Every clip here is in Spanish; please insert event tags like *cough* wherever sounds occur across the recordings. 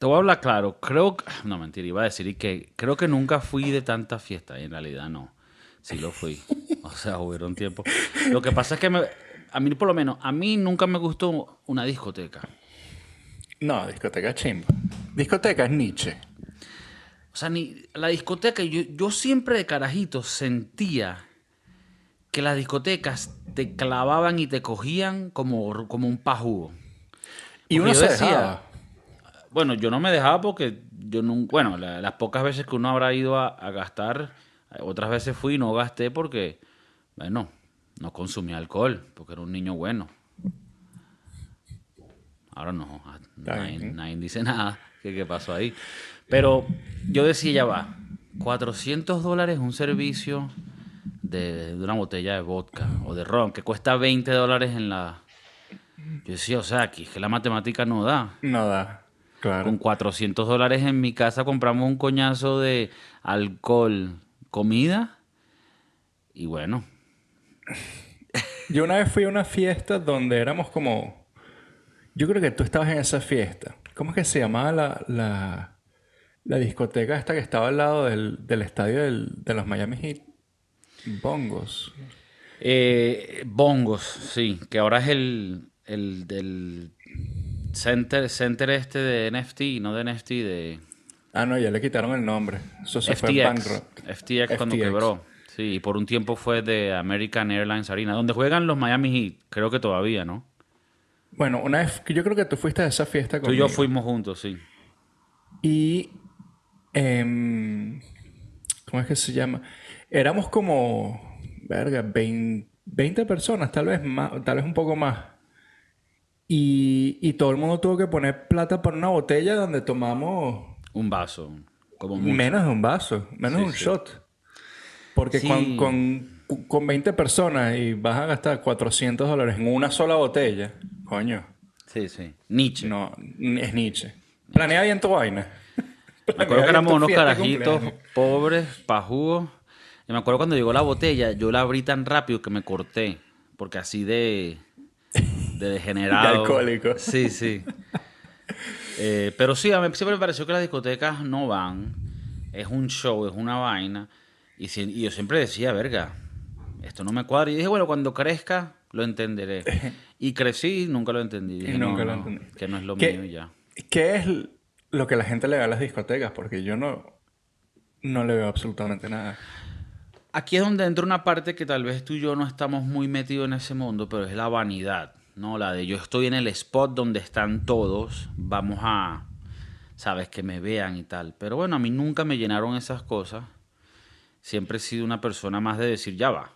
Te voy a hablar claro. Creo que. *sighs* No, mentira, iba a decir que creo que nunca fui de tanta fiesta. Y en realidad no. Sí lo fui. *laughs* O sea, hubieron tiempo. Lo que pasa es que me- a mí, por lo menos, a mí nunca me gustó una discoteca. No, discoteca chimba. Discoteca es Nietzsche. O sea, ni la discoteca, yo, yo siempre de carajito sentía que las discotecas te clavaban y te cogían como, como un pajugo. Y uno se decía- dejaba. Bueno, yo no me dejaba porque yo nunca, bueno, la- las pocas veces que uno habrá ido a, a gastar, eh, otras veces fui y no gasté porque, bueno, no consumía alcohol, porque era un niño bueno. Ahora no, ah, nadie, nadie dice *laughs* nada, que qué pasó ahí. Pero yo decía, ya va, 400 dólares un servicio de, de una botella de vodka o de ron, que cuesta 20 dólares en la... Yo decía, o sea, aquí es que la matemática no da. No da. Claro. Con 400 dólares en mi casa compramos un coñazo de alcohol, comida y bueno, Yo una vez fui a una fiesta donde éramos como... Yo creo que tú estabas en esa fiesta. ¿Cómo es que se llamaba la, la, la discoteca esta que estaba al lado del, del estadio del- de los Miami Heat? Bongos. Eh, bongos, sí, que ahora es el, el del center, center este de NFT, no de NFT, de Ah, no, ya le quitaron el nombre. Eso se fue FTX. bankrupt. FTX cuando FTX. quebró. Sí, y por un tiempo fue de American Airlines Arena, donde juegan los Miami Heat, creo que todavía, ¿no? Bueno, una vez que yo creo que tú fuiste a esa fiesta Tú y conmigo. yo fuimos juntos, sí. Y. em, ¿Cómo es que se llama? Éramos como. Verga, 20, 20 personas, tal vez más, tal vez un poco más. Y, y todo el mundo tuvo que poner plata por una botella donde tomamos Un vaso, como mucho. menos de un vaso, menos de Sí, un sí. shot. Porque Sí. con, con, con 20 personas y vas a gastar 400 dólares en una sola botella, coño, Sí, sí. Nietzsche. no, es Nietzsche. Planea bien tu vaina. *laughs* Me acuerdo que éramos unos carajitos pobres, pajugos. Y me acuerdo cuando llegó la botella, yo la abrí tan rápido que me corté. Porque así de, *laughs* de degenerado. De alcohólico. Sí, sí. *laughs* Eh, pero sí, a mí siempre me pareció que las discotecas no van. Es un show, es una vaina. Y, si- y yo siempre decía, verga, esto no me cuadra. Y dije, bueno, cuando crezca, lo entenderé. *laughs* Y crecí y nunca lo entendí. Dije, nunca no, lo no, entendí. que no es lo ¿Qué- mío y ya. ¿Qué es lo que la gente le da a las discotecas? Porque yo no, no le veo absolutamente nada. Aquí es donde entra una parte que tal vez tú y yo no estamos muy metidos en ese mundo, pero es la vanidad, ¿no? La de yo estoy en el spot donde están todos, vamos a, sabes, que me vean y tal. Pero bueno, a mí nunca me llenaron esas cosas. Siempre he sido una persona más de decir, ya va.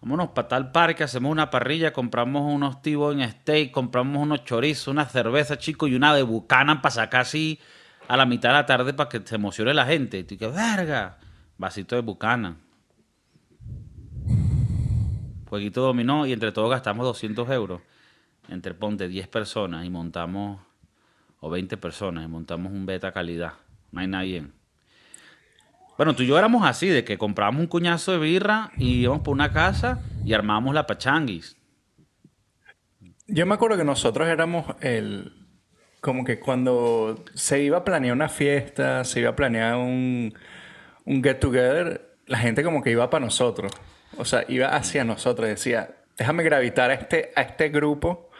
Vámonos para tal parque, hacemos una parrilla, compramos unos tibos en steak, compramos unos chorizos, una cerveza, chico, y una de bucana para sacar así a la mitad de la tarde para que se emocione la gente. Y tú que verga, vasito de bucana. Jueguito dominó y entre todos gastamos 200 euros. Entre ponte 10 personas y montamos, o 20 personas, y montamos un beta calidad. No hay nadie. Bueno, tú y yo éramos así, de que comprábamos un cuñazo de birra y íbamos por una casa y armábamos la pachanguis. Yo me acuerdo que nosotros éramos el... Como que cuando se iba a planear una fiesta, se iba a planear un, un get together, la gente como que iba para nosotros. O sea, iba hacia nosotros. Decía, déjame gravitar a este, a este grupo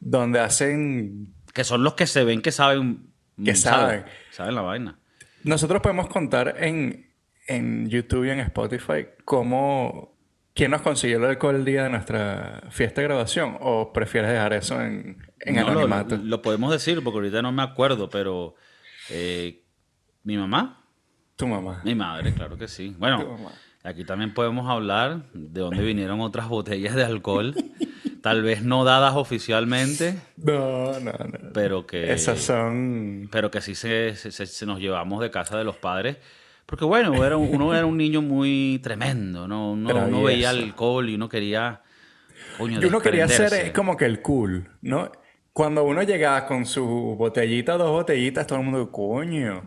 donde hacen... Que son los que se ven que saben. Que mm, saben. Saben la vaina. Nosotros podemos contar en, en YouTube y en Spotify cómo... ¿Quién nos consiguió el alcohol el día de nuestra fiesta de graduación? ¿O prefieres dejar eso en, en No, lo, anonimato? lo podemos decir porque ahorita no me acuerdo, pero. eh, ¿Mi mamá? Tu mamá. Mi madre, claro que sí. Tu Bueno, mamá. Aquí también podemos hablar de dónde vinieron otras botellas de alcohol. Tal vez no dadas oficialmente, No, no, no. pero que. Esas son... Pero que sí se, se- se- nos llevamos de casa de los padres. Porque bueno, era uno era un niño muy tremendo, ¿no? Uno, uno veía alcohol y uno quería. Coño, Y uno quería ser eh, como que el cool, ¿no? Cuando uno llegaba con su botellita, dos botellitas, todo el mundo, coño.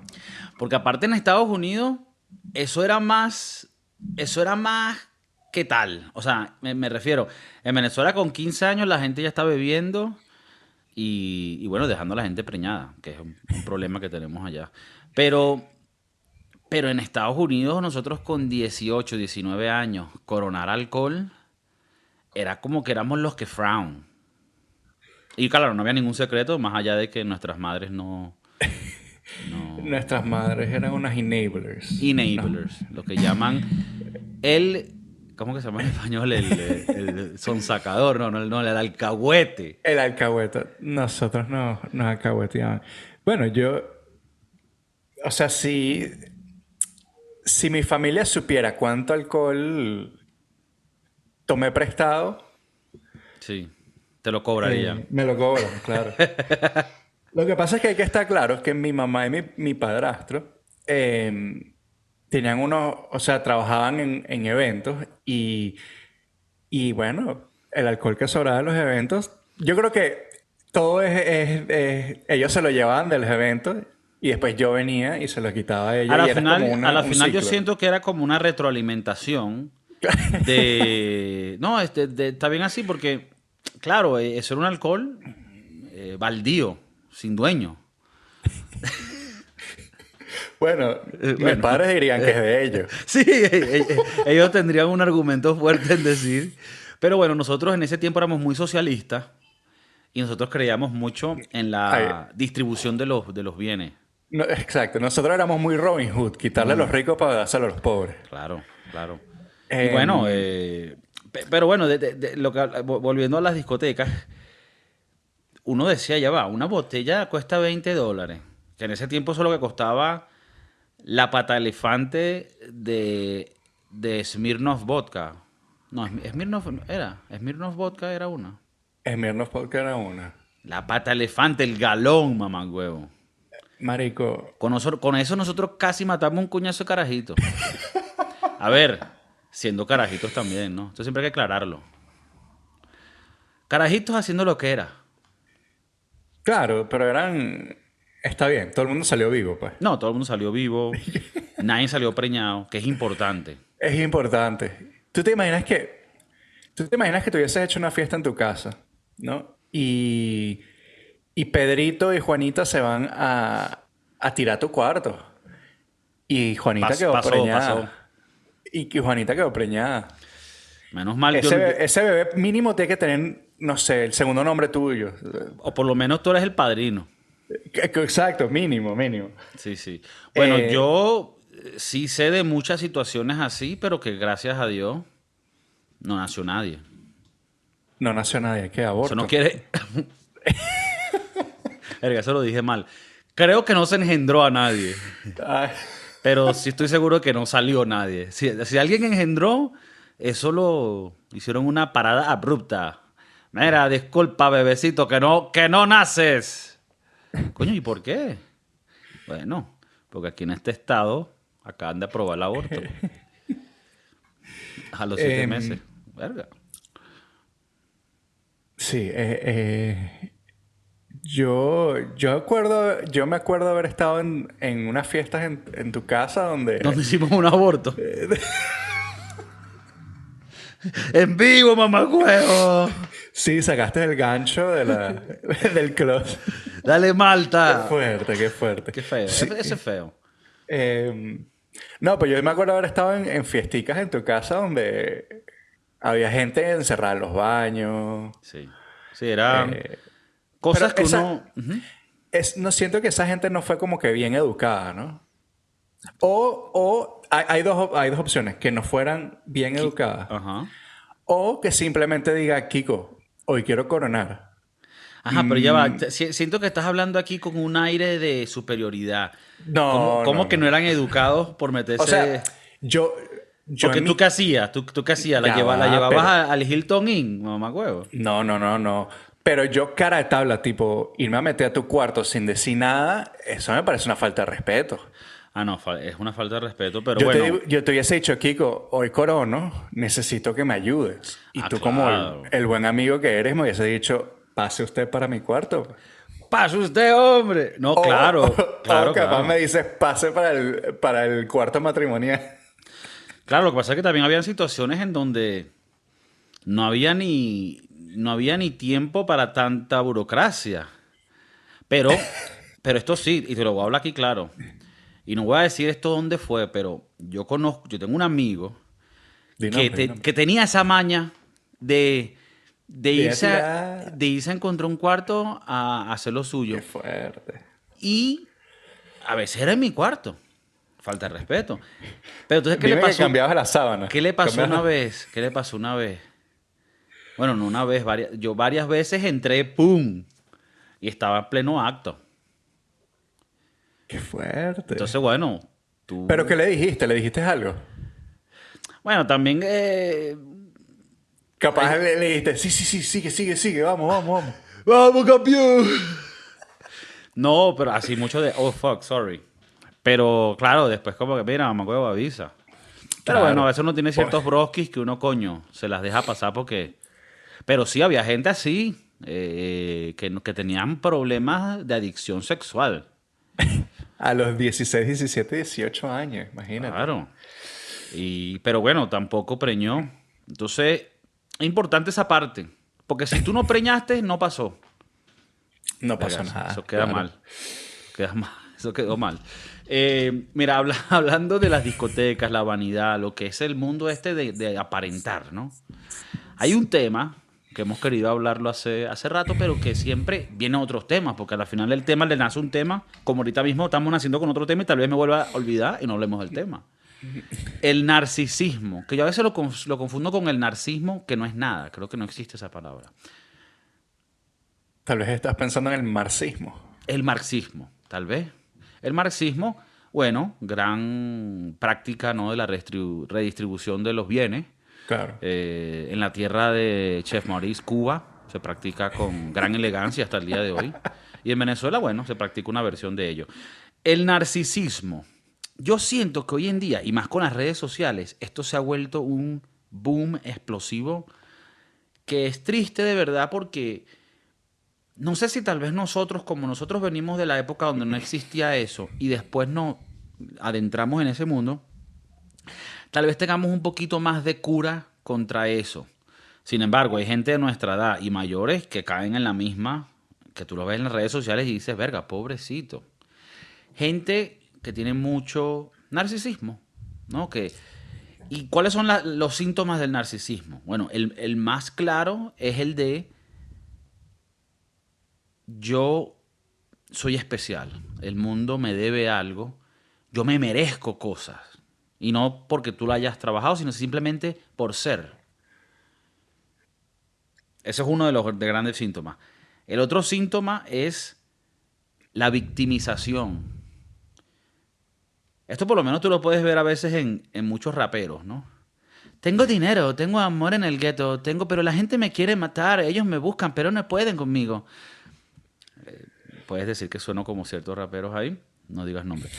Porque aparte en Estados Unidos, eso era más. Eso era más. ¿Qué tal? O sea, me, refiero. En Venezuela con 15 años la gente ya está bebiendo. y, y bueno, dejando a la gente preñada, que es un, un problema que tenemos allá. Pero, pero en Estados Unidos nosotros con 18, 19 años, coronar alcohol era como que éramos los que frown. Y claro, no había ningún secreto más allá de que nuestras madres no... no Nuestras madres eran unas enablers. enablers, lo que llaman el... ¿Cómo que se llama en español? El, el, el sonsacador, no, no, no, el alcahuete. El alcahuete. Nosotros no, nos alcahueteaban. Bueno, yo... O sea, si... Si mi familia supiera cuánto alcohol tomé prestado, Sí, te lo cobraría. eh, me lo cobran, claro. *laughs* lo que pasa es que hay que estar claro es que mi mamá y mi, mi padrastro eh, tenían unos, o sea, trabajaban en, en eventos y, y bueno, el alcohol que sobraba de los eventos, yo creo que todo es, es- es- ellos se lo llevaban de los eventos y después yo venía y se lo quitaba a ellos. a la y era final, como una- a la final yo siento que era como una retroalimentación de... *laughs* No, este, de- está bien así porque, claro, eh, eso era un alcohol eh, baldío, sin dueño. *laughs* Bueno, Eh, mis bueno. padres dirían que es de ellos. *laughs* Sí, eh, eh, ellos tendrían un argumento fuerte en decir. Pero bueno, nosotros en ese tiempo éramos muy socialistas y nosotros creíamos mucho en la distribución de los, de los bienes. No, exacto, nosotros éramos muy Robin Hood, quitarle a los ricos para dárselo a los pobres. Claro, claro. y Em, bueno, eh, pe- pero bueno, de- de- de lo que, vo- volviendo a las discotecas, uno decía, ya va, una botella cuesta 20 dólares. Que en ese tiempo eso es lo que costaba la pata elefante de, de Smirnoff Vodka. No, Smi- Smirnoff era. Smirnoff Vodka era una. Smirnoff porque era una. La pata elefante, el galón, mamá huevo. Marico, Con, con eso nosotros casi matamos un cuñazo de carajito. *laughs* A ver, siendo carajitos también, ¿no? Esto siempre hay que aclararlo. Carajitos haciendo lo que era. Claro, pero eran... Está bien, todo el mundo salió vivo, pues. No, todo el mundo salió vivo. *laughs* Nadie salió preñado, que es importante. Es importante. ¿Tú te imaginas que... ¿Tú te imaginas que hubieses hecho una fiesta en tu casa, ¿no? Y... Y Pedrito y Juanita se van a... A tirar tu cuarto. Y Juanita Pas- quedó pasó, preñada. pasó. Y que Juanita quedó preñada. Menos mal bebé, ese bebé mínimo tiene que tener, no sé, el segundo nombre tuyo. O por lo menos tú eres el padrino. Que- Exacto, mínimo, mínimo. Sí, sí. Bueno, Eh, yo eh, sí sé de muchas situaciones así, pero que gracias a Dios no nació nadie. No nació nadie, que aborto. Eso no quiere. *laughs* Verga, eso lo dije mal. Creo que no se engendró a nadie. Pero sí estoy seguro que no salió nadie. Si, si alguien engendró, eso lo hicieron una parada abrupta. Mira, disculpa, bebecito, que no, que no naces. Coño, ¿y por qué? Bueno, porque aquí en este estado acaban de aprobar el aborto. A los siete Em, meses. Verga. sí, eh, eh, yo, yo, acuerdo, yo me acuerdo haber estado en, en unas fiestas en, en tu casa donde... *laughs* Donde hicimos un aborto. *laughs* en vivo, mamagüevo. Sí, sacaste el gancho de la, *laughs* del closet. Dale, Qué Malta. fuerte, qué fuerte. Qué feo. Sí. Ese es feo. Eh, no, pues yo me acuerdo haber estado en, en fiesticas en tu casa donde había gente encerrada en los baños. Sí. Sí, era Eh, cosas que esa- uno. Es, no siento que esa gente no fue como que bien educada, ¿no? O, o hay, hay dos, hay dos opciones, que no fueran bien educadas. Ajá. O que simplemente diga, Kiko, hoy quiero coronar. Ajá, pero ya Mm. va. Si- Siento que estás hablando aquí con un aire de superioridad. No, ¿Cómo, cómo no, que no. eran educados por meterse? O sea, yo... yo Porque tú mi- qué hacías, tú, tú qué hacías, la, llevabas pero- al Hilton Inn, mamá huevo. No, no, no, no. Pero yo cara de tabla, tipo, irme a meter a tu cuarto sin decir nada, eso me parece una falta de respeto. Ah, no, es una falta de respeto, pero yo, bueno. te, digo- yo te hubiese dicho, Kiko, hoy corono, necesito que me ayudes. Y Ah, tú como el, buen amigo que eres me hubiese dicho, pase usted para mi cuarto. ¡Pase usted, hombre! No, O- claro, o- claro, o capaz claro. me dices, pase para el, para el cuarto matrimonial. Claro, lo que pasa es que también habían situaciones en donde no había ni, no había ni tiempo para tanta burocracia. Pero, pero esto sí, y te lo voy a hablar aquí claro. Y no voy a decir esto dónde fue, pero yo conozco, yo tengo un amigo que, que, tenía esa maña de, de, irse a, de irse a encontrar un cuarto a, hacer lo suyo. Qué fuerte. Y a veces era en mi cuarto. Falta de respeto. Pero entonces, ¿qué le pasó? Que cambiabas la sábana. ¿Qué le pasó una vez? ¿Qué le pasó una vez? Bueno, no una vez, varias, yo varias veces entré, ¡pum! Y estaba en pleno acto. Qué fuerte. Entonces, bueno, tú... ¿Pero qué le dijiste? ¿Le dijiste algo? Bueno, también... Eh... Capaz le, dijiste, sí, sí, sí, sigue, sigue, sigue, vamos, vamos, vamos. ¡Vamos, campeón! No, pero así mucho de, oh, fuck, sorry. Pero claro, después como que, mira, me acuerdo, avisa. Pero bueno, a veces uno tiene ciertos broskis que uno, coño, se las deja pasar porque... Pero sí, había gente así, eh, que, que tenían problemas de adicción sexual. *laughs* A los 16, 17, 18 años, imagínate. Claro. Y, pero bueno, tampoco preñó. Entonces, es importante esa parte. Porque si tú no preñaste, no pasó. No pasó nada. Eso queda mal. Queda mal. *laughs* Eso quedó mal. Eh, mira, *laughs* hablando de las discotecas, la vanidad, lo que es el mundo este de, de aparentar, ¿no? Hay un tema que hemos querido hablarlo hace, hace rato, pero que siempre vienen otros temas, porque al final el tema le nace un tema, como ahorita mismo estamos naciendo con otro tema y tal vez me vuelva a olvidar y no hablemos del tema. El narcisismo, que yo a veces lo, lo confundo con el narcismo, que no es nada, creo que no existe esa palabra. Tal vez estás pensando en el marxismo. El marxismo, tal vez. El marxismo, bueno, gran práctica ¿no? de la redistribución de los bienes eh, en la tierra de Chef Maurice, Cuba, se practica con gran elegancia hasta el día de hoy. Y en Venezuela, bueno, se practica una versión de ello. El narcisismo. Yo siento que hoy en día, y más con las redes sociales, esto se ha vuelto un boom explosivo que es triste de verdad porque no sé si tal vez nosotros, como nosotros venimos de la época donde no existía eso y después nos adentramos en ese mundo, tal vez tengamos un poquito más de cura contra eso. Sin embargo, hay gente de nuestra edad y mayores que caen en la misma, que tú lo ves en las redes sociales y dices, verga, pobrecito. Gente que tiene mucho narcisismo, ¿no? ¿Y cuáles son los síntomas del narcisismo? Bueno, el más claro es el de yo soy especial, el mundo me debe algo, yo me merezco cosas. Y no porque tú lo hayas trabajado, sino simplemente por ser. Ese es uno de los grandes síntomas. El otro síntoma es la victimización. Esto por lo menos tú lo puedes ver a veces en, en muchos raperos, ¿no? Tengo dinero, tengo amor en el gueto, tengo, pero la gente me quiere matar, ellos me buscan, pero no pueden conmigo. Eh, puedes decir que sueno como ciertos raperos ahí, no digas nombre.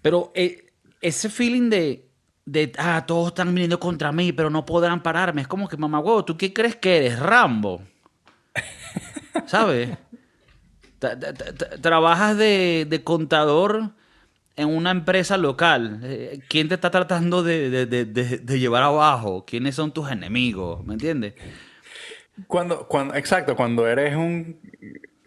Pero eh, ese feeling de, de, ah, todos están viniendo contra mí, pero no podrán pararme. Es como que, mamá, huevo, ¿tú qué crees que eres? Rambo. *laughs* ¿Sabes? Trabajas de, de, contador en una empresa local. Eh, ¿Quién te está tratando de, de, llevar abajo? ¿Quiénes son tus enemigos? ¿Me entiendes? Cuando, cuando, exacto, cuando eres un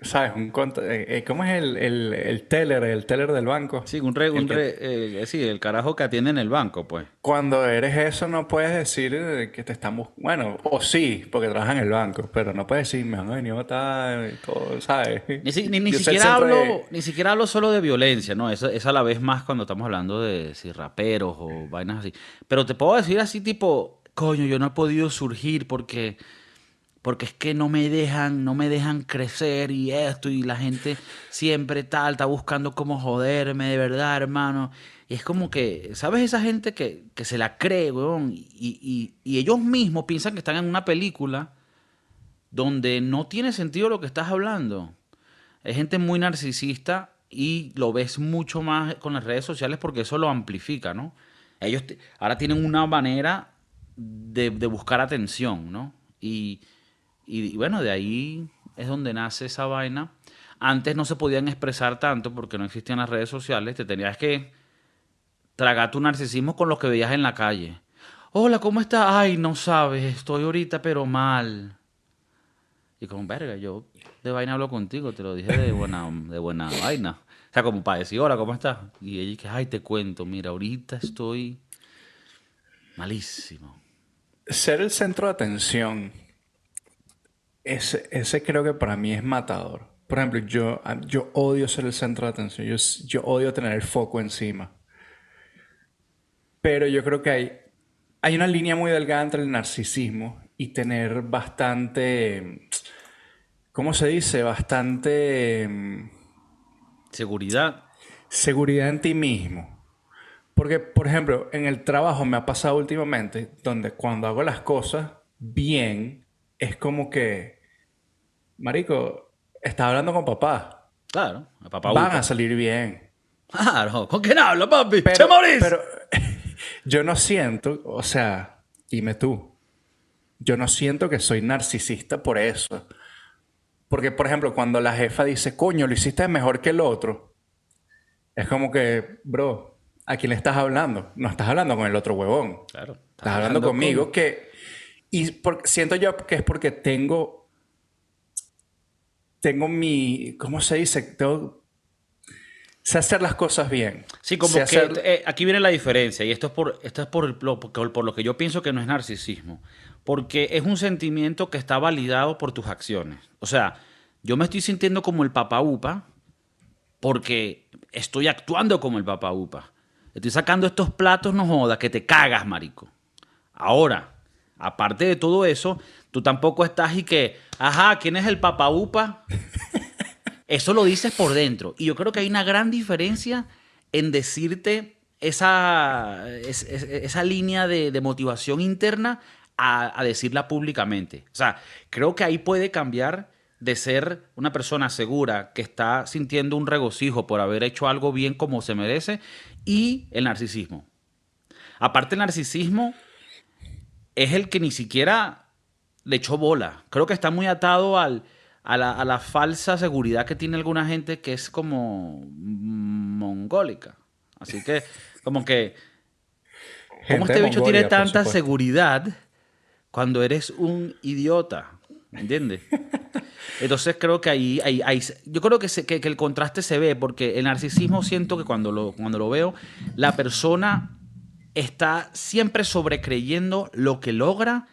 ¿Sabes? Un eh, eh, ¿Cómo es el, el, teller, el teller del banco? Sí, un re, un re, eh, sí, el carajo que atiende en el banco, pues. Cuando eres eso no puedes decir que te estamos... Bueno, o sí, porque trabajas en el banco, pero no puedes decir, me han venido a y todo, ¿sabes? Ni, siquiera hablo, ni siquiera hablo solo de violencia, ¿no? Es, es a la vez más cuando estamos hablando de si raperos o vainas así. Pero te puedo decir así tipo, coño, yo no he podido surgir porque porque es que no me dejan, no me dejan crecer y esto, y la gente siempre tal, está buscando cómo joderme, de verdad, hermano. Y es como que, ¿sabes? Esa gente que, se la cree, weón, y, ellos mismos piensan que están en una película donde no tiene sentido lo que estás hablando. Es gente muy narcisista y lo ves mucho más con las redes sociales porque eso lo amplifica, ¿no? Ellos ahora tienen una manera de, de buscar atención, ¿no? Y y, bueno, de ahí es donde nace esa vaina. Antes no se podían expresar tanto porque no existían las redes sociales. Te tenías que tragar tu narcisismo con lo que veías en la calle. Hola, ¿cómo estás? Ay, no sabes, estoy ahorita pero mal. Y como, verga, yo de vaina hablo contigo, te lo dije de buena, de buena vaina. O sea, como para decir, hola, ¿cómo estás? Y ella que, ay, te cuento, mira, ahorita estoy malísimo. Ser el centro de atención, ese, ese creo que para mí es matador. Por ejemplo, yo, yo odio ser el centro de atención, yo, yo odio tener el foco encima. Pero yo creo que hay, hay una línea muy delgada entre el narcisismo y tener bastante, ¿cómo se dice? Bastante... Mm, seguridad. Seguridad en ti mismo. Porque, por ejemplo, en el trabajo me ha pasado últimamente, donde cuando hago las cosas bien, es como que, Marico, estás hablando con papá. Claro, papá. Van a salir bien. Claro, ¿con quién habla, papi? Pero, pero *laughs* yo no siento, o sea, dime tú, yo no siento que soy narcisista por eso. Porque, por ejemplo, cuando la jefa dice, coño, lo hiciste mejor que el otro, es como que, bro, ¿a quién le estás hablando? No estás hablando con el otro huevón. Claro. Estás, hablando, conmigo que... Y siento yo que es porque tengo... Tengo mi... ¿Cómo se dice? Tengo, sé hacer las cosas bien. Sí, como que eh, aquí viene la diferencia y esto es, por, esto es por, lo, por lo que yo pienso que no es narcisismo, porque es un sentimiento que está validado por tus acciones. O sea, yo me estoy sintiendo como el papá upa porque estoy actuando como el papá upa. Estoy sacando estos platos, no jodas, que te cagas, marico. Ahora, aparte de todo eso, tú tampoco estás y que, ajá, ¿quién es el papá upa? *laughs* Eso lo dices por dentro. Y yo creo que hay una gran diferencia en decirte esa, esa línea de, motivación interna a, decirla públicamente. O sea, creo que ahí puede cambiar de ser una persona segura que está sintiendo un regocijo por haber hecho algo bien como se merece y el narcisismo. Aparte el narcisismo es el que ni siquiera le echó bola. Creo que está muy atado al a la, falsa seguridad que tiene alguna gente que es como mongólica. Así que, como que, *laughs* ¿cómo este bicho tiene tanta seguridad cuando eres un idiota? ¿Me entiendes? Entonces creo que ahí, ahí, yo creo que, que, el contraste se ve porque el narcisismo siento que cuando lo, cuando lo veo, la persona está siempre sobrecreyendo lo que logra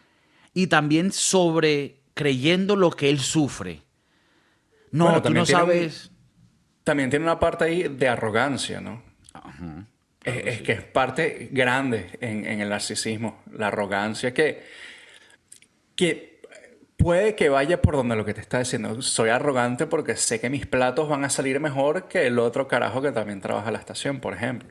y también sobre creyendo lo que él sufre. No, tú no sabes. también tiene una parte ahí de arrogancia, ¿no? es, que es parte grande en, el narcisismo, la arrogancia, que, que puede que vaya por donde lo que te está diciendo. Soy arrogante porque sé que mis platos van a salir mejor que el otro carajo que también trabaja en la estación, por ejemplo.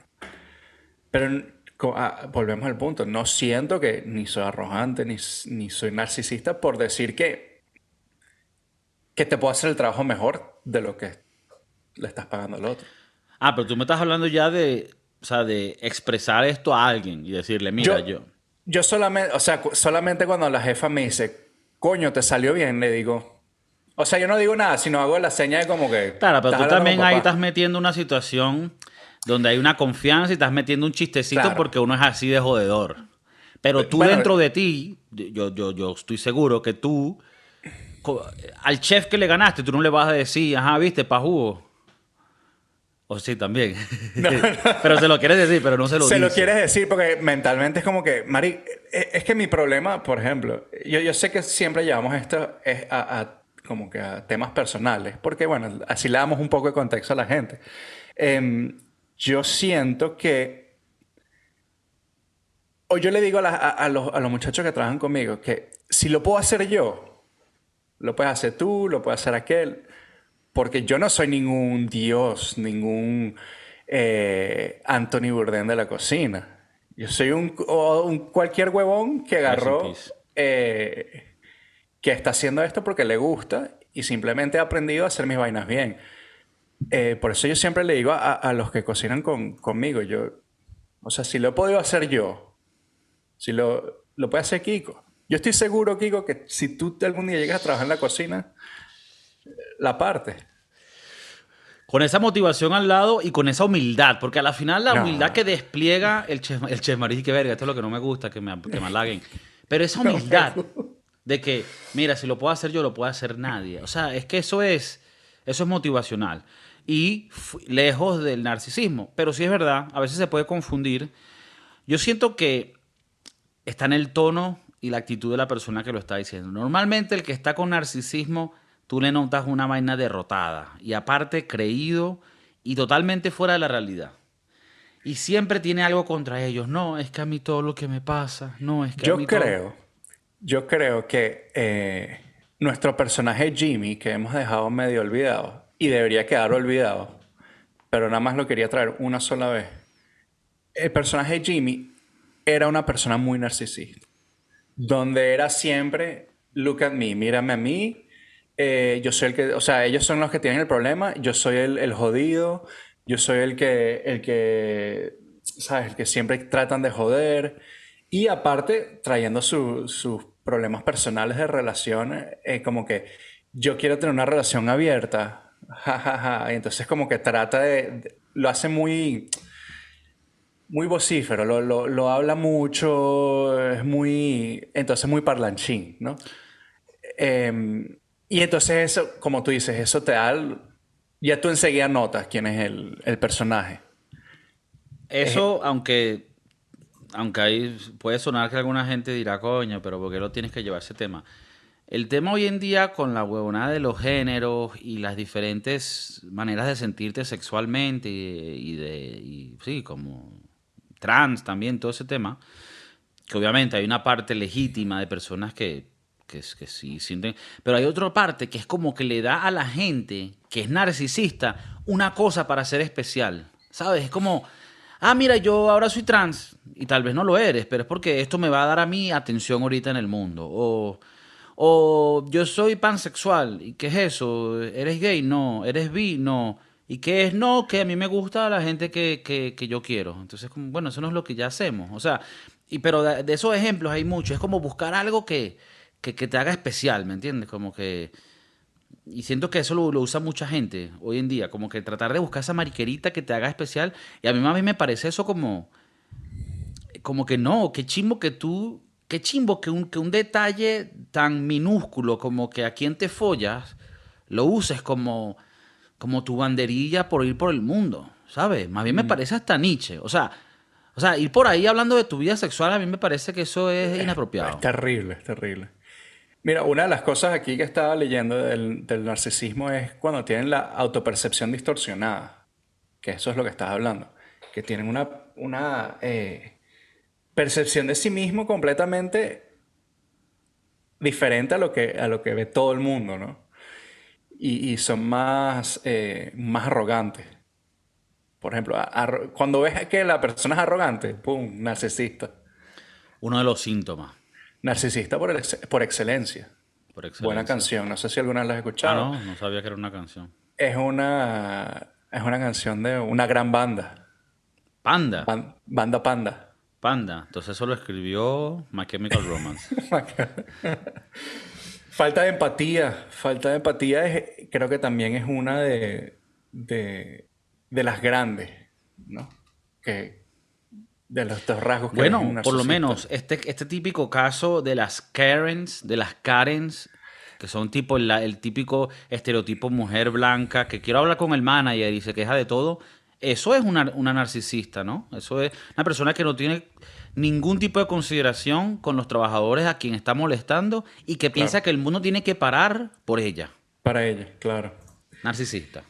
Pero Ah, volvemos al punto, no siento que ni soy arrogante ni, ni soy narcisista por decir que, que te puedo hacer el trabajo mejor de lo que le estás pagando al otro. Ah, pero tú me estás hablando ya de, o sea, de expresar esto a alguien y decirle, mira, yo... Yo, solamente, o sea, solamente cuando la jefa me dice, coño, te salió bien, le digo, o sea, yo no digo nada, sino hago la señal de como que. Claro, pero tú también ahí estás metiendo una situación donde hay una confianza y estás metiendo un chistecito porque uno es así de jodedor. Pero tú dentro de ti, yo, yo, yo estoy seguro que tú, al chef que le ganaste, tú no le vas a decir, ajá, viste, pa' jugo. O sí, también. *laughs* *laughs* pero se lo quieres decir, pero no se lo Se lo quieres decir porque mentalmente es como que, Mari, e, es que mi problema, por ejemplo, yo, yo sé que siempre llevamos esto a, como que a temas personales, porque bueno, así le damos un poco de contexto a la gente. Eh, yo siento que, o yo le digo a, los, muchachos que trabajan conmigo, que si lo puedo hacer yo, lo puedes hacer tú, lo puede hacer aquel, porque yo no soy ningún dios, ningún eh, Anthony Bourdain de la cocina. Yo soy un, cualquier huevón que agarró, eh, que está haciendo esto porque le gusta y simplemente ha aprendido a hacer mis vainas bien. Eh, por eso yo siempre le digo a, los que cocinan conmigo, yo, o sea, si lo he podido hacer yo, si lo, lo puede hacer Kiko. Yo estoy seguro, Kiko, que si tú algún día llegas a trabajar en la cocina, la parte. Con esa motivación al lado y con esa humildad, porque a la final la humildad que despliega el chef, el chef que verga, esto es lo que no me gusta, que me, que me halaguen. Pero esa *laughs* humildad De que, mira, si lo puedo hacer yo, lo puede hacer nadie. O sea, es que eso es, eso es motivacional. Y lejos del narcisismo. Pero sí es verdad, a veces se puede confundir. Yo siento que está en el tono y la actitud de la persona que lo está diciendo. Normalmente el que está con narcisismo, tú le notas una vaina derrotada y aparte creído y totalmente fuera de la realidad. Y siempre tiene algo contra ellos. No, es que a mí todo lo que me pasa, no, es que yo a mí creo, Yo creo que eh, nuestro personaje Jimmy, que hemos dejado medio olvidado, y debería quedar olvidado, pero nada más lo quería traer una sola vez. El personaje Jimmy era una persona muy narcisista donde era siempre, look at me, mírame a mí, eh, yo soy el que, o sea, ellos son los que tienen el problema, yo soy el, jodido, yo soy el que, el que, ¿sabes? El que siempre tratan de joder. Y aparte, trayendo sus problemas personales de relaciones, eh, como que yo quiero tener una relación abierta, jajaja, *laughs* y entonces como que trata de lo hace muy muy vocífero, lo, habla mucho, es muy, entonces muy parlanchín, ¿no? Em, y entonces eso, como tú dices, eso te da, ya tú enseguida notas quién es el, personaje. Eso, aunque, aunque ahí puede sonar que alguna gente dirá, coño, pero ¿por qué lo tienes que llevar ese tema? El tema hoy en día con la huevonada de los géneros y las diferentes maneras de sentirte sexualmente y, de, y, sí, como trans también, todo ese tema, que obviamente hay una parte legítima de personas que, que, que sí sienten, pero hay otra parte que es como que le da a la gente que es narcisista una cosa para ser especial, ¿sabes? Es como, ah, mira, yo ahora soy trans y tal vez no lo eres, pero es porque esto me va a dar a mí atención ahorita en el mundo, o... O yo soy pansexual. ¿Y qué es eso? ¿Eres gay? No. ¿Eres bi? No. ¿Y qué es? No, que a mí me gusta la gente que, que, yo quiero. Entonces, bueno, eso no es lo que ya hacemos. O sea, y, pero de, esos ejemplos hay muchos. Es como buscar algo que, que, te haga especial, ¿me entiendes? Como que... Y siento que eso lo, usa mucha gente hoy en día. Como que tratar de buscar esa mariquerita que te haga especial. Y a mí, a mí me parece eso como... Como que no, qué chimbo que tú... Qué chimbo que un, que un detalle tan minúsculo como que a quien te follas lo uses como como tu banderilla por ir por el mundo, ¿sabes? Más bien me mm. parece hasta Nietzsche. O sea, o sea, ir por ahí hablando de tu vida sexual a mí me parece que eso es inapropiado. Es, terrible, es terrible. Mira, una de las cosas aquí que estaba leyendo del, narcisismo es cuando tienen la autopercepción distorsionada, que eso es lo que estás hablando, que tienen una, una eh, percepción de sí mismo completamente diferente a lo, que, a lo que ve todo el mundo, ¿no? y, son más, eh, más arrogantes. Por ejemplo, cuando ves que la persona es arrogante, ¡pum! Narcisista. Uno de los síntomas. Narcisista por, por, excelencia. por excelencia. Buena canción. No sé si alguna vez la has escuchado. Ah, no, no sabía que era una canción. Es una, es una canción de una gran banda. ¿Panda? banda Panda. Panda. Entonces eso lo escribió My Chemical Romance. *laughs* Falta de empatía. Falta de empatía es, creo que también es una de, de, las grandes, ¿no? Que, de los rasgos que Bueno, por lo menos este, este típico caso de las Karens, de las Karens, que son tipo el, típico estereotipo mujer blanca que quiero hablar con el manager y se queja de todo. Eso es una, una narcisista, ¿no? Eso es una persona que no tiene ningún tipo de consideración con los trabajadores a quien está molestando y que piensa que el mundo tiene que parar por ella. Para ella, claro. Narcisista.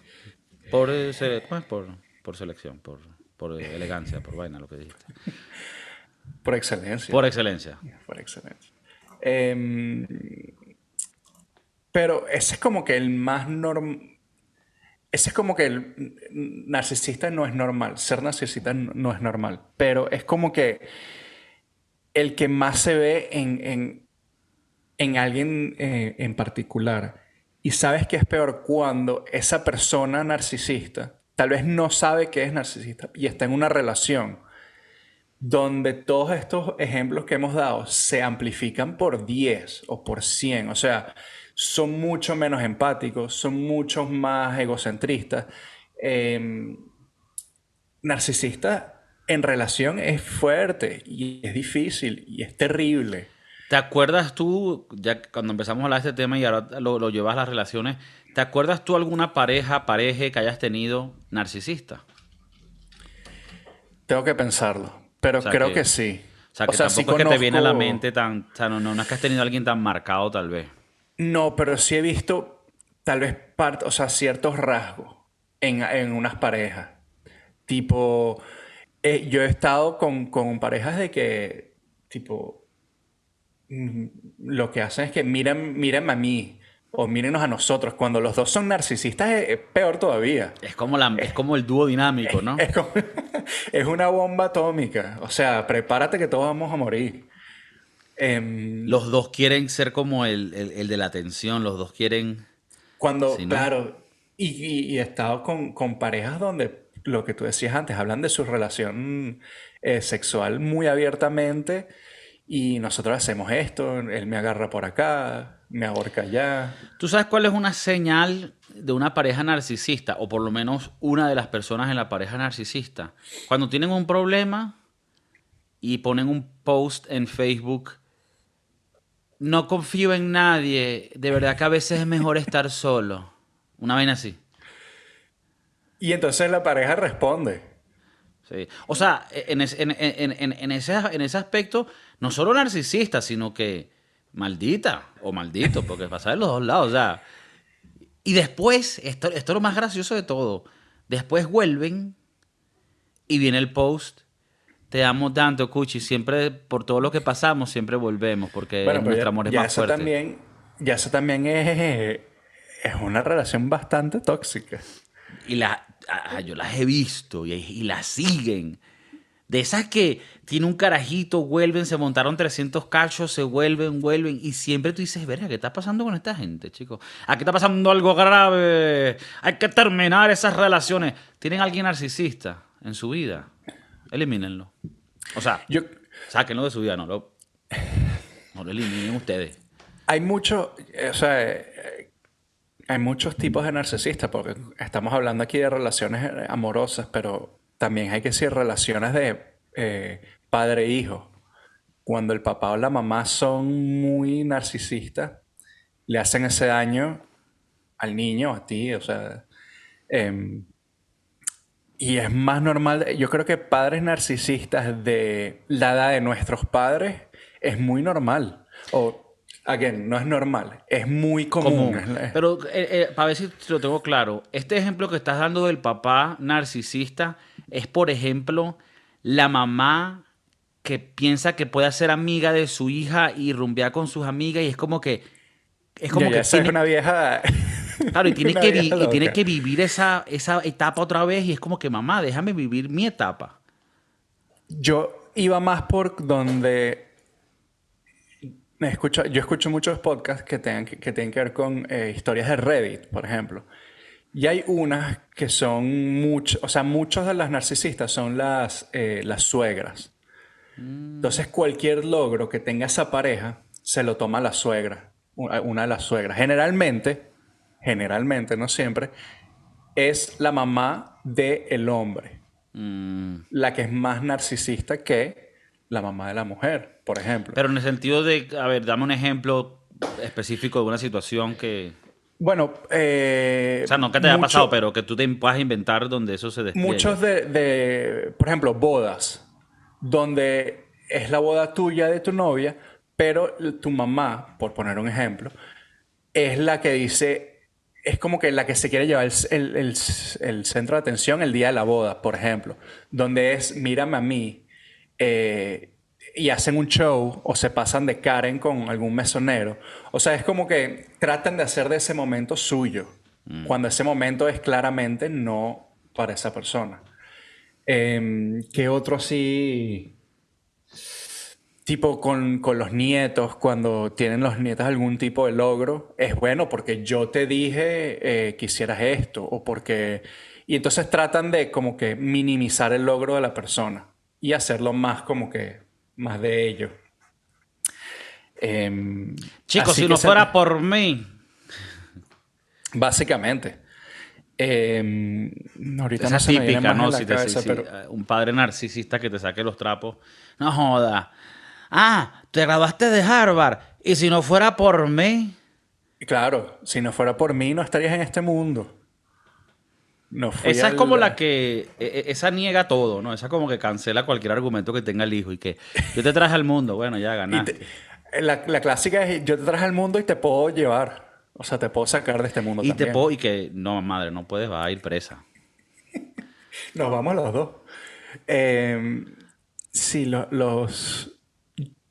Por, pues, por, por selección, por, por elegancia, por vaina, lo que dijiste. *laughs* Por excelencia. Por excelencia. Por excelencia. Em, pero ese es como que el más normal. Ese es como que el narcisista no es normal. Ser narcisista no es normal. Pero es como que el que más se ve en, en, alguien eh, en particular. Y sabes que es peor cuando esa persona narcisista tal vez no sabe que es narcisista y está en una relación donde todos estos ejemplos que hemos dado se amplifican por 10 o por 100. O sea, son mucho menos empáticos, son mucho más egocentristas. Eh, narcisista en relación es fuerte y es difícil y es terrible. ¿Te acuerdas tú, ya cuando empezamos a hablar de este tema y ahora lo, lo llevas a las relaciones, ¿te acuerdas tú alguna pareja, pareja que hayas tenido narcisista? Tengo que pensarlo, pero creo que, sí. O sea, que tampoco es que te viene a la mente tan... O sea, no, no, es que has tenido a alguien tan marcado tal vez. No, pero sí he visto tal vez parte, o sea, ciertos rasgos en, en unas parejas. Tipo, eh, yo he estado con, con parejas de que, tipo, mm, lo que hacen es que miren, mírenme a mí o mírenos a nosotros. Cuando los dos son narcisistas es, peor todavía. Es como, la, es, como el dúo dinámico, ¿no? *laughs* Es, *laughs* es, una bomba atómica. O sea, prepárate que todos vamos a morir. Em, los dos quieren ser como el, el, de la atención, los dos quieren... Cuando, claro, y, y, he estado con, con, parejas donde lo que tú decías antes, hablan de su relación eh, sexual muy abiertamente y nosotros hacemos esto, él me agarra por acá, me ahorca allá. ¿Tú sabes cuál es una señal de una pareja narcisista, o por lo menos una de las personas en la pareja narcisista? Cuando tienen un problema y ponen un post en Facebook, no confío en nadie, de verdad que a veces es mejor estar solo. Una vaina así. Y entonces la pareja responde. Sí. O sea, en, ese, en, ese, aspecto, no solo narcisista, sino que maldita o maldito, porque pasa de los dos lados. O sea, y después, esto, esto es lo más gracioso de todo, después vuelven y viene el post. Te amo tanto, Cuchi. Siempre, por todo lo que pasamos, siempre volvemos, porque nuestro amor es más fuerte. También, ya eso también es, es una relación bastante tóxica. Y la, yo las he visto y, y las siguen. De esas que tiene un carajito, vuelven, se montaron 300 cachos, se vuelven, vuelven. Y siempre tú dices, verga, ¿qué está pasando con esta gente, chicos? Aquí está pasando algo grave. Hay que terminar esas relaciones. ¿Tienen alguien narcisista en su vida? Elimínenlo. O sea, yo, sáquenlo de su vida, no lo, no lo eliminen ustedes. Hay mucho, o sea, hay muchos tipos de narcisistas, porque estamos hablando aquí de relaciones eh, amorosas, pero también hay que decir relaciones de eh, padre e hijo. Cuando el papá o la mamá son muy narcisistas, le hacen ese daño al niño, a ti, o sea. Em, y es más normal, yo creo que padres narcisistas de la edad de nuestros padres es muy normal. O Again, no es normal, es muy común. Pero eh, eh, para ver si lo tengo claro, este ejemplo que estás dando del papá narcisista es, por ejemplo, la mamá que piensa que puede ser amiga de su hija y rumbear con sus amigas y es como que... Es como que... Tiene, una vieja... Claro, y tiene, que, y tiene que vivir esa, esa etapa otra vez y es como que, mamá, déjame vivir mi etapa. Yo iba más por donde escucho, yo escucho muchos podcasts que, tengan, que, tienen que ver con eh, historias de Reddit, por ejemplo. Y hay unas que son mucho, o sea, muchos de las narcisistas son las, eh, las suegras. Mm. Entonces, cualquier logro que tenga esa pareja, se lo toma la suegra, una de las suegras. Generalmente, generalmente, no siempre, es la mamá del el hombre. Mm. La que es más narcisista que la mamá de la mujer por ejemplo. Pero en el sentido de, a ver, dame un ejemplo específico de una situación que... Bueno, eh, o sea, no que te haya pasado, pero que tú te puedas inventar donde eso se despliegue. Muchos de, por ejemplo, bodas, donde es la boda tuya de tu novia, pero tu mamá, por poner un ejemplo, es la que dice, es como que la que se quiere llevar el, el centro de atención el día de la boda, por ejemplo, donde es, mírame a mí, eh, y hacen un show o se pasan de Karen con algún mesonero. O sea, es como que tratan de hacer de ese momento suyo, mm. cuando ese momento es claramente no para esa persona. Eh, ¿Qué otro así? Tipo con, con, los nietos, cuando tienen los nietos algún tipo de logro, es bueno porque yo te dije eh, que hicieras esto o porque... Y entonces tratan de como que minimizar el logro de la persona y hacerlo más como que más de ello. Em, Chicos, si no fuera por mí. Básicamente. Eh, ahorita Esa no típica, ¿no? Si te, eh, Un padre narcisista que te saque los trapos. No joda. Ah, te graduaste de Harvard y si no fuera por mí. Claro, si no fuera por mí no estarías en este mundo. No esa es como la que, e, e, esa niega todo, ¿no? Esa como que cancela cualquier argumento que tenga el hijo y que yo te traje al mundo, bueno, ya *laughs* ganaste. la, clásica es yo te traje al mundo y te puedo llevar. O sea, te puedo sacar de este mundo y Te puedo, y que, no, madre, no puedes, va a ir presa. *laughs* Nos vamos los dos. Eh, sí, los...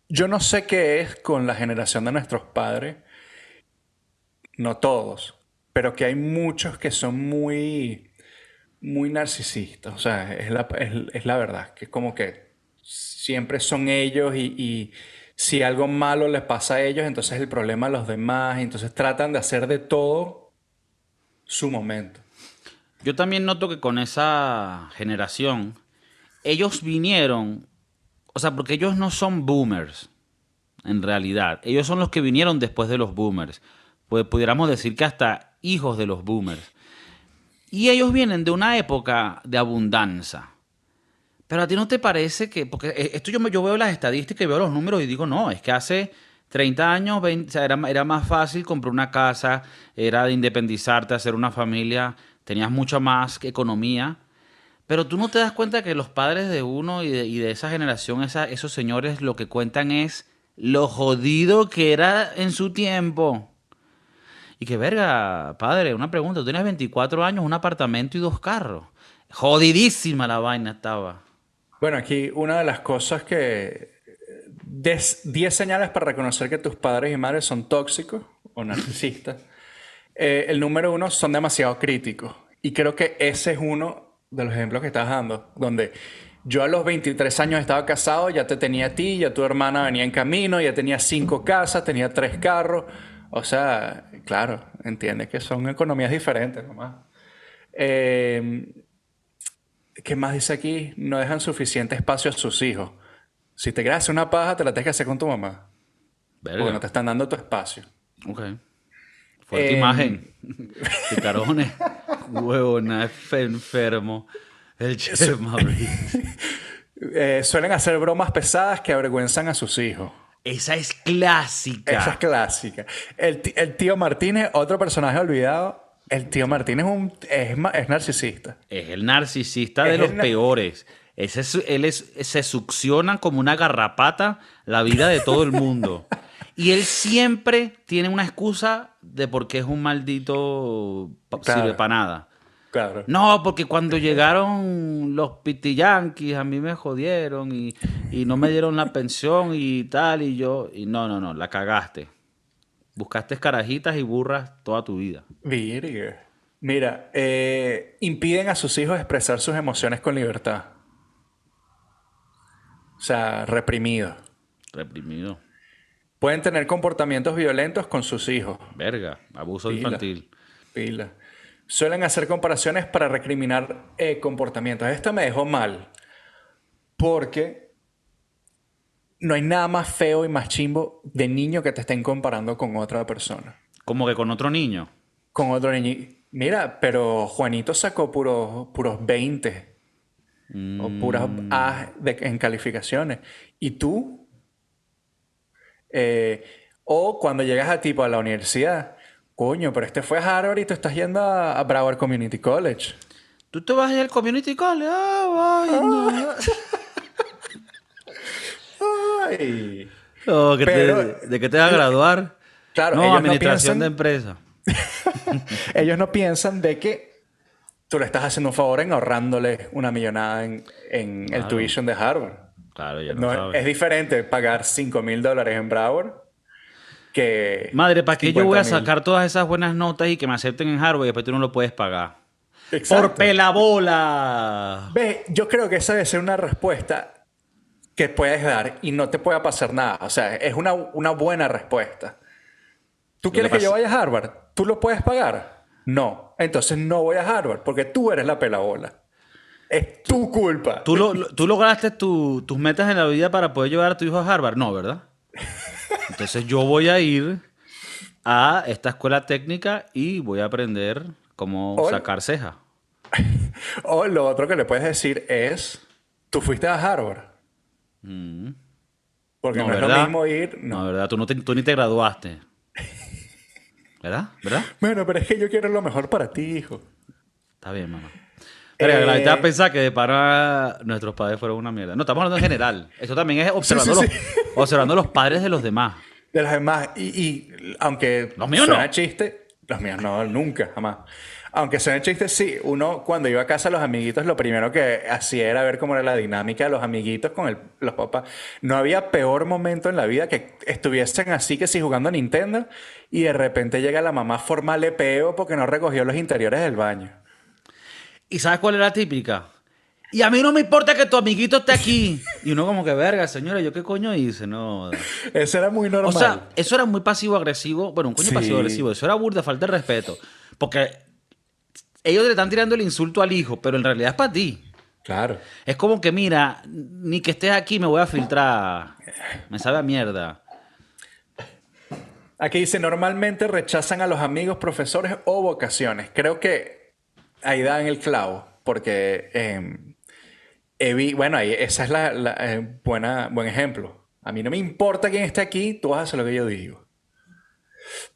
Yo no sé qué es con la generación de nuestros padres. No todos. Pero que hay muchos que son muy muy narcisista, o sea, es la, verdad, que es como que siempre son ellos y, si algo malo les pasa a ellos, entonces es el problema a los demás, y entonces tratan de hacer de todo su momento. Yo también noto que con esa generación, ellos vinieron, o sea, porque ellos no son boomers, en realidad, ellos son los que vinieron después de los boomers, pues pudiéramos decir que hasta hijos de los boomers. Y ellos vienen de una época de abundancia. Pero a ti no te parece que, porque eh, esto yo, yo veo las estadísticas y veo los números y digo, no, es que hace 30 años era, era, más fácil comprar una casa, era de independizarte, hacer una familia, tenías mucha más economía. Pero tú no te das cuenta que los padres de uno y de, esa generación, esos señores, lo que cuentan es lo jodido que era en su tiempo. Y que verga, padre, una pregunta, tú tienes 24 años, un apartamento y dos carros. Jodidísima la vaina estaba. Bueno, aquí una de las cosas que... 10 señales para reconocer que tus padres y madres son tóxicos o narcisistas. *laughs* Eh, el número uno, son demasiado críticos. Y creo que ese es uno de los ejemplos que estás dando, donde yo a los 23 años estaba casado, ya te tenía a ti, ya tu hermana venía en camino, ya tenía cinco casas, tenía tres carros. O sea, claro, entiende que son economías diferentes nomás. Eh, ¿Qué más dice aquí? No dejan suficiente espacio a sus hijos. Si te quieres hacer una paja, te la tienes que hacer con tu mamá. Verga. Porque no te están dando tu espacio. Ok. Fuerte eh, imagen. *laughs* Picarones. Huevona, enfermo. El chef *laughs* eh, suelen hacer bromas pesadas que avergüenzan a sus hijos. Esa es clásica. Esa es clásica. El, tío Martínez, otro personaje olvidado. El tío Martínez es, un, es, narcisista. Es el narcisista de los peores. Ese él es, se succiona como una garrapata la vida de todo el mundo. *laughs* y él siempre tiene una excusa de por qué es un maldito sirve para nada. No, porque cuando llegaron los pitiyanquis a mí me jodieron y, no me dieron la pensión y tal, y yo, y no, no, no, la cagaste. Buscaste carajitas y burras toda tu vida. Mira, eh, impiden a sus hijos expresar sus emociones con libertad. O sea, reprimido. Reprimido. Pueden tener comportamientos violentos con sus hijos. Verga, abuso infantil. Pila suelen hacer comparaciones para recriminar eh, comportamientos. Esto me dejó mal porque no hay nada más feo y más chimbo de niño que te estén comparando con otra persona. ¿Cómo que con otro niño? Con otro niño. Mira, pero Juanito sacó puros, puros 20 o puras mm. A en calificaciones. ¿Y tú? Eh, o cuando llegas a tipo a la universidad, Coño, pero este fue a Harvard y tú estás yendo a, Broward Community College. ¿Tú te vas a ir al Community College? Ah, *laughs* Ay. Oh, ¿De qué te vas a graduar? Claro, no, administración de empresa. *laughs* ellos no piensan de que tú le estás haciendo un favor en ahorrándole una millonada en, el tuition de Harvard. Claro, ya no, Es diferente pagar 5 mil dólares en Broward Madre, ¿para qué yo voy a sacar todas esas buenas notas y que me acepten en Harvard y después tú no lo puedes pagar? Exacto. ¡Por pelabola! Ve, yo creo que esa debe ser una respuesta que puedes dar y no te pueda pasar nada. O sea, es una, una buena respuesta. ¿Tú quieres que yo vaya a Harvard? ¿Tú lo puedes pagar? No. Entonces no voy a Harvard porque tú eres la pelabola. Es tu culpa. ¿Tú, ¿tú lograste tus metas en la vida para poder llevar a tu hijo a Harvard? No, ¿verdad? *laughs* Entonces yo voy a ir a esta escuela técnica y voy a aprender cómo sacar ceja. *laughs* O lo otro que le puedes decir es, tú fuiste a Harvard. Mm. Porque no, No, es lo mismo ir. No, No. ¿verdad? Tú, no te- tú ni te graduaste. *laughs* ¿Verdad? ¿Verdad? Bueno, pero es que yo quiero lo mejor para ti, hijo. Está bien, mamá. Pero la gente va a Eh, pensar que de para nuestros padres fueron una mierda. No, estamos hablando en general. Eso también es observando, Sí, sí, los, *laughs* observando los padres de los demás. De los demás. Y, y aunque Los míos suena no. chiste, los míos no, nunca, jamás. Aunque suene chiste, sí. Uno, cuando iba a casa los amiguitos, lo primero que hacía era ver cómo era la dinámica de los amiguitos con el- los papás. No había peor momento en la vida que estuviesen así que si jugando a Nintendo y de repente llega la mamá a formarle peo porque no recogió los interiores del baño. ¿Y sabes cuál era la típica? Y a mí no me importa que tu amiguito esté aquí. Y uno como que, verga, señora, ¿yo qué coño hice? No. Eso era muy normal. O sea, eso era muy pasivo-agresivo. Bueno, un coño Sí. pasivo-agresivo. Eso era burda, falta de respeto. Porque ellos le están tirando el insulto al hijo, pero en realidad es para ti. claro. Es como que, mira, ni que estés aquí me voy a filtrar. Me sabe a mierda. Aquí dice, normalmente rechazan a los amigos, profesores o vocaciones. Creo que ahí dan el clavo, porque, eh, evi- bueno, ahí, esa es la, la, eh, buena, buen ejemplo. A mí no me importa quién esté aquí, tú vas a hacer lo que yo digo.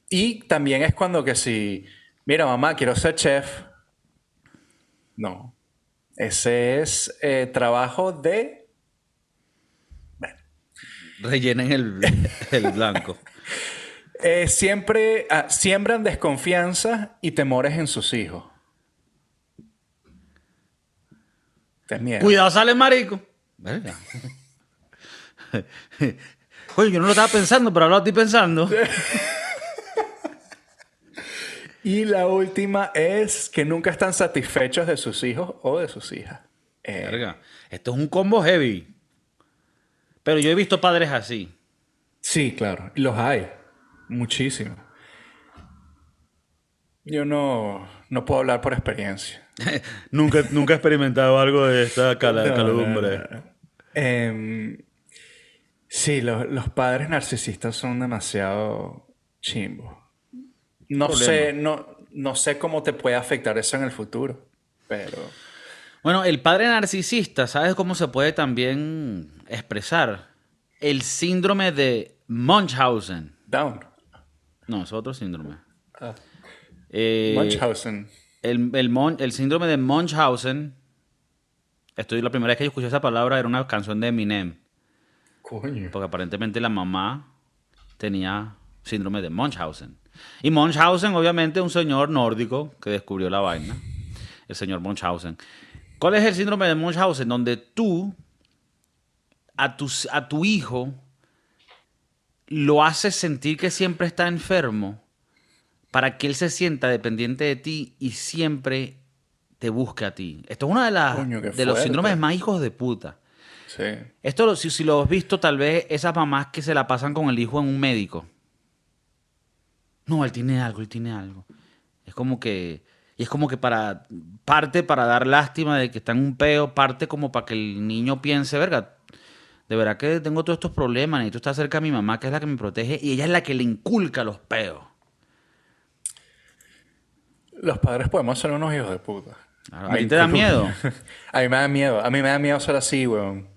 Y también es cuando que si, mira mamá, quiero ser chef. No. Ese es eh, trabajo de... Rellenen el, el blanco. *laughs* eh, siempre ah, siembran desconfianza y temores en sus hijos. Miedo. Cuidado, sale marico. Verga. *laughs* Oye, yo no lo estaba pensando, pero ahora lo estoy pensando. *laughs* Y la última es que nunca están satisfechos de sus hijos o de sus hijas. Eh, Verga. Esto es un combo heavy. Pero yo he visto padres así. sí, claro. Los hay. Muchísimos. Yo no, no puedo hablar por experiencia. *laughs* nunca, nunca he experimentado algo de esta cala- No, calumbre. no, no. Em, sí, lo- los padres narcisistas son demasiado chimbos. No Problema. sé, no, no sé cómo te puede afectar eso en el futuro, pero Bueno, el padre narcisista, ¿sabes cómo se puede también expresar? El síndrome de Munchausen. down. No, es otro síndrome. Eh, Munchausen. El, el, Mon- el síndrome de Munchausen. Estoy, la primera vez que yo escuché esa palabra era una canción de Eminem. Coño. Porque aparentemente la mamá tenía síndrome de Munchausen. Y Munchausen, obviamente, un señor nórdico que descubrió la vaina. El señor Munchausen. ¿Cuál es el síndrome de Munchausen? Donde tú a tu, a tu hijo lo haces sentir que siempre está enfermo para que él se sienta dependiente de ti y siempre te busque a ti. Esto es uno de, las- Coño, de los síndromes más hijos de puta. Sí. Esto, si, si lo has visto, tal vez esas mamás que se la pasan con el hijo en un médico. No, él tiene algo, él tiene algo. Es como que. Y es como que para. Parte para dar lástima de que está en un peo, parte como para que el niño piense, verga. De verdad que tengo todos estos problemas, necesito estar cerca de mi mamá, que es la que me protege, y ella es la que le inculca los peos. Los padres podemos ser unos hijos de puta. ¿A ti te da miedo? *laughs* A mí me da miedo. A mí me da miedo ser así, weón.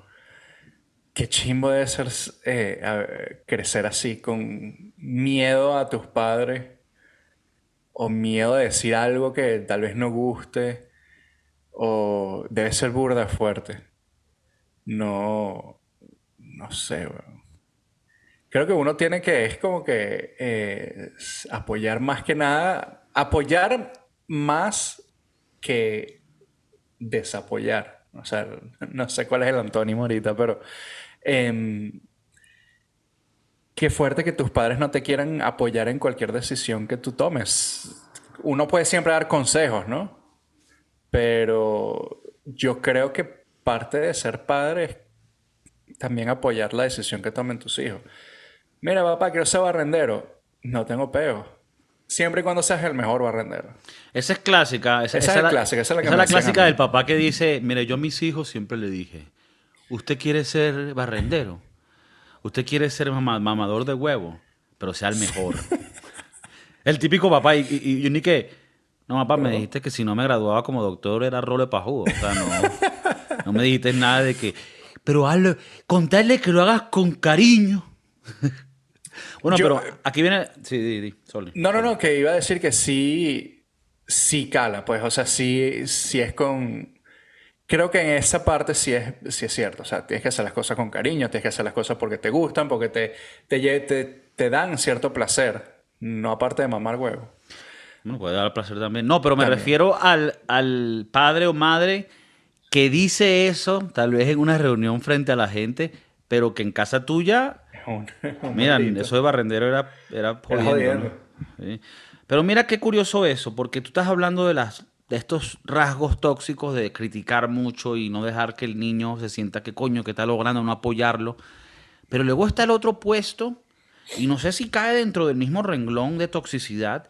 Qué chimbo debe ser eh, a- crecer así, con miedo a tus padres. O miedo de decir algo que tal vez no guste. O debe ser burda fuerte. No. No sé, weón. Creo que uno tiene que, es como que eh, apoyar más que nada, apoyar más que desapoyar. O sea, no sé cuál es el antónimo ahorita, pero em, qué fuerte que tus padres no te quieran apoyar en cualquier decisión que tú tomes. Uno puede siempre dar consejos, ¿no? Pero yo creo que parte de ser padre es también apoyar la decisión que tomen tus hijos. Mira, papá, quiero ser barrendero. No tengo peo. Siempre y cuando seas el mejor. Esa es clásica. Esa, Esa es la- clásica, esa es la que esa me es la a clásica del papá que dice, mire, yo a mis hijos siempre le dije, usted quiere ser barrendero, usted quiere ser mama- mamador de huevo, pero sea el mejor. *laughs* el típico papá, y, y- ni que, no, papá, me dijiste que si no me graduaba como doctor era role pajudo. O sea, no, no me dijiste nada de que, pero hazlo, contarle que lo hagas con cariño. Bueno, Yo- pero aquí viene. Sí, di, di, sorry. No, no, no, que iba a decir que sí, sí cala, pues, o sea, sí, sí es con... Creo que en esa parte sí es, sí es cierto, o sea, tienes que hacer las cosas con cariño, tienes que hacer las cosas porque te gustan, porque te, te, te, te dan cierto placer, no aparte de mamar huevo. Bueno, puede dar placer también. No, pero me También. refiero al, al padre o madre que dice eso, tal vez en una reunión frente a la gente, pero que en casa tuya *laughs* un- un Mira, maldito. eso de barrendero era, era jodiendo, jodiendo. ¿no? Sí. Pero mira qué curioso eso, porque tú estás hablando de, las, de estos rasgos tóxicos de criticar mucho y no dejar que el niño se sienta que coño, que está logrando, no apoyarlo. Pero luego está el otro puesto, y no sé si cae dentro del mismo renglón de toxicidad,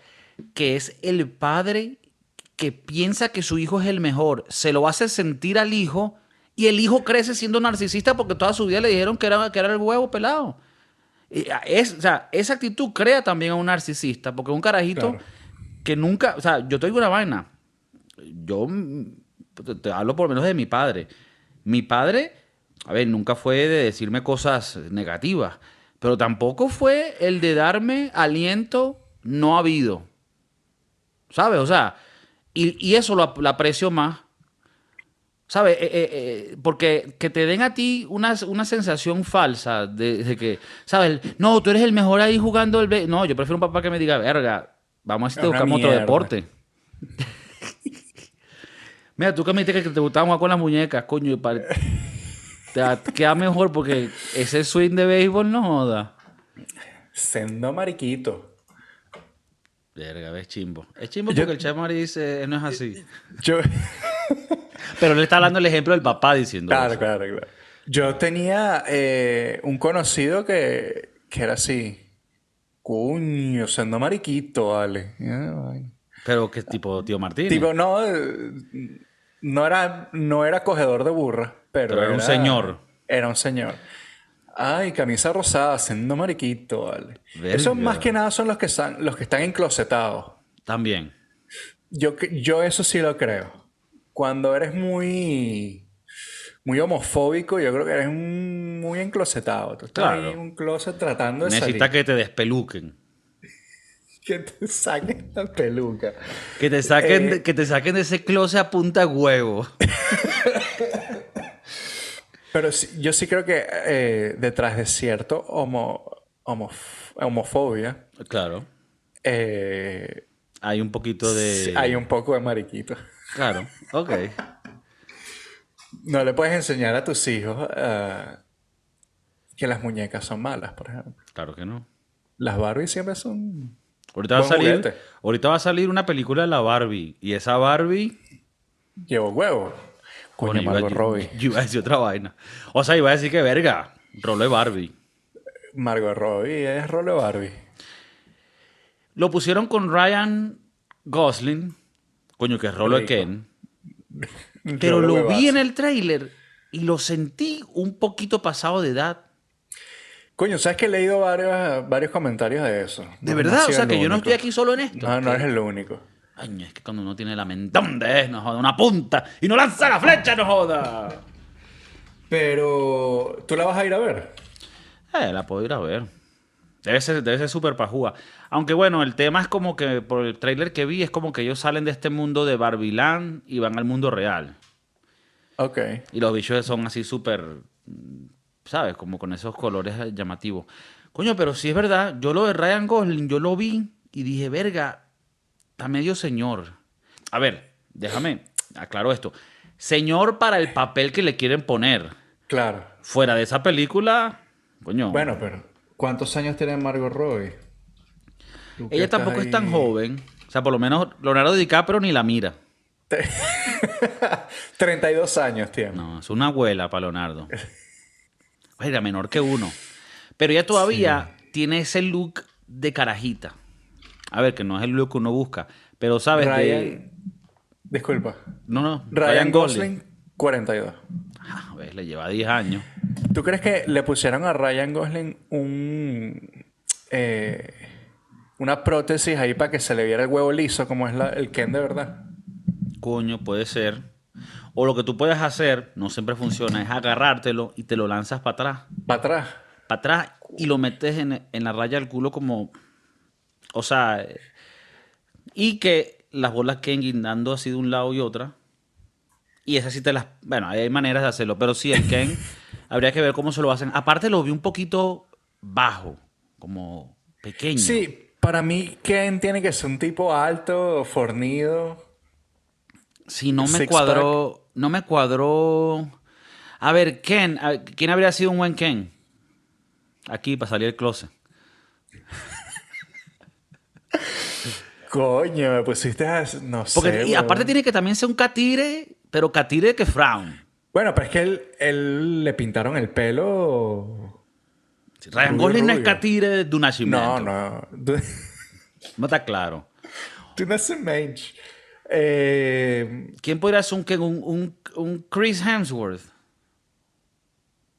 que es el padre que piensa que su hijo es el mejor, se lo hace sentir al hijo y el hijo crece siendo narcisista porque toda su vida le dijeron que era, que era el huevo pelado. Ah, Es, o sea, esa actitud crea también a un narcisista, porque un carajito Claro. que nunca, o sea, yo te digo una vaina, yo te, te hablo por lo menos de mi padre. Mi padre, a ver, nunca fue de decirme cosas negativas, pero tampoco fue el de darme aliento no habido. ¿Sabes? O sea, y, y eso lo aprecio más. ¿Sabes? Eh, eh, eh, porque que te den a ti una, una sensación falsa de, de que, ¿sabes? No, tú eres el mejor ahí jugando el... be-". No, yo prefiero un papá que me diga, verga, vamos a ver si te Es una buscamos otro mierda. deporte. *laughs* Mira, tú que me dijiste que te gustaba jugar con las muñecas, coño, y pa- te queda mejor porque ese swing de béisbol no joda. Sendo mariquito. Verga, es chimbo. Es chimbo Yo- porque el Chamari dice, "Eh, no es así. Yo... Pero le está hablando el ejemplo del papá diciendo Claro, eso. claro, claro. Yo tenía eh, un conocido que, que era así. Coño, siendo mariquito, vale. Pero qué tipo tío Martínez. Tipo, no, eh, no era, no era cogedor de burra, pero, Pero era un señor. Era un señor. Ay, camisa rosada, siendo mariquito, vale. Verga. Esos más que nada son los que están, los que están enclosetados. También. Yo, yo eso sí lo creo. Cuando eres muy, muy homofóbico, yo creo que eres un- muy enclosetado. Tú estás Claro. ahí en un closet tratando de Necesita salir. que te despeluquen. *laughs* Que te saquen la peluca. Que te saquen, Eh. de- que te saquen de ese closet a punta huevo. *laughs* Pero sí- yo sí creo que eh, detrás de cierto homo, homof- homofobia Claro. eh, Hay un poquito de. hay un poco de mariquito. Claro. *laughs* Ok. No le puedes enseñar a tus hijos eh, que las muñecas son malas, por ejemplo. Claro que no. Las Barbie siempre son... Ahorita va a salir. juguete. Ahorita va a salir una película de la Barbie. Y esa Barbie. Llevo huevo. Coño, Margot yo- Robbie. Yo *laughs* iba a decir otra vaina. O sea, iba a decir que verga. Rolo de Barbie. Margot Robbie es rolo Barbie. Lo pusieron con Ryan Gosling. Coño, que es Rolo de. Ken. Pero lo vi en el tráiler y lo sentí un poquito pasado de edad. Coño, ¿sabes que he leído varios, varios comentarios de eso? De No- verdad, no o sea que yo no estoy aquí solo en esto. No, no eres el único. Ay, es que cuando uno tiene la mente, ¿dónde es? No joda, una punta y no lanza la flecha, no joda. Pero, ¿tú la vas a ir a ver? Eh, la puedo ir a ver. Debe ser, debe ser súper pajúa. Aunque bueno, el tema es como que por el tráiler que vi, es como que ellos salen de este mundo de Barbilán y van al mundo real. Ok. Y los bichos son así súper, ¿sabes? Como con esos colores llamativos. Coño, pero sí es verdad, yo lo de Ryan Gosling, yo lo vi y dije, verga, está medio señor. A ver, déjame, aclaro esto. Señor para el papel que le quieren poner. Claro. Fuera de esa película, coño. Bueno, pero ¿cuántos años tiene Margot Robbie? Ella tampoco es tan joven. O sea, por lo menos Leonardo DiCaprio ni la mira. 32 *laughs* años tiene. No, es una abuela para Leonardo. Era menor que uno. Pero ella todavía tiene ese look de carajita. A ver, que no es el look que uno busca. Pero, ¿sabes? De- Ryan... Disculpa. No, no. Ryan, Gosling, 42. Ah, a ver, le lleva 10 años. ¿Tú crees que le pusieron a Ryan Gosling un... eh, una prótesis ahí para que se le viera el huevo liso como es la- el Ken de verdad? Coño, puede ser. O lo que tú puedes hacer, no siempre funciona, es agarrártelo y te lo lanzas para atrás. Para atrás. Para atrás y lo metes en, en la raya del culo como... O sea... Y que las bolas queden guindando así de un lado y otra. Y esas sí te las... Bueno, hay maneras de hacerlo, pero sí, el Ken *laughs* habría que ver cómo se lo hacen. Aparte lo vi un poquito bajo, como pequeño. Sí, para mí Ken tiene que ser un tipo alto, fornido. Sí, no me cuadró. No me cuadró. A ver, Ken, ¿quién habría sido un buen Ken? Aquí, para salir del closet. *laughs* Coño, me pusiste a... No Porque, sé. y aparte tiene que también ser un catire, pero catire que frown. Bueno, pero es que él, él le pintaron el pelo... Ryan Gosling no es catire de un nacimiento. No, no. *laughs* No está claro. Haces mensch. Eh, ¿Quién podría ser un Chris Hemsworth.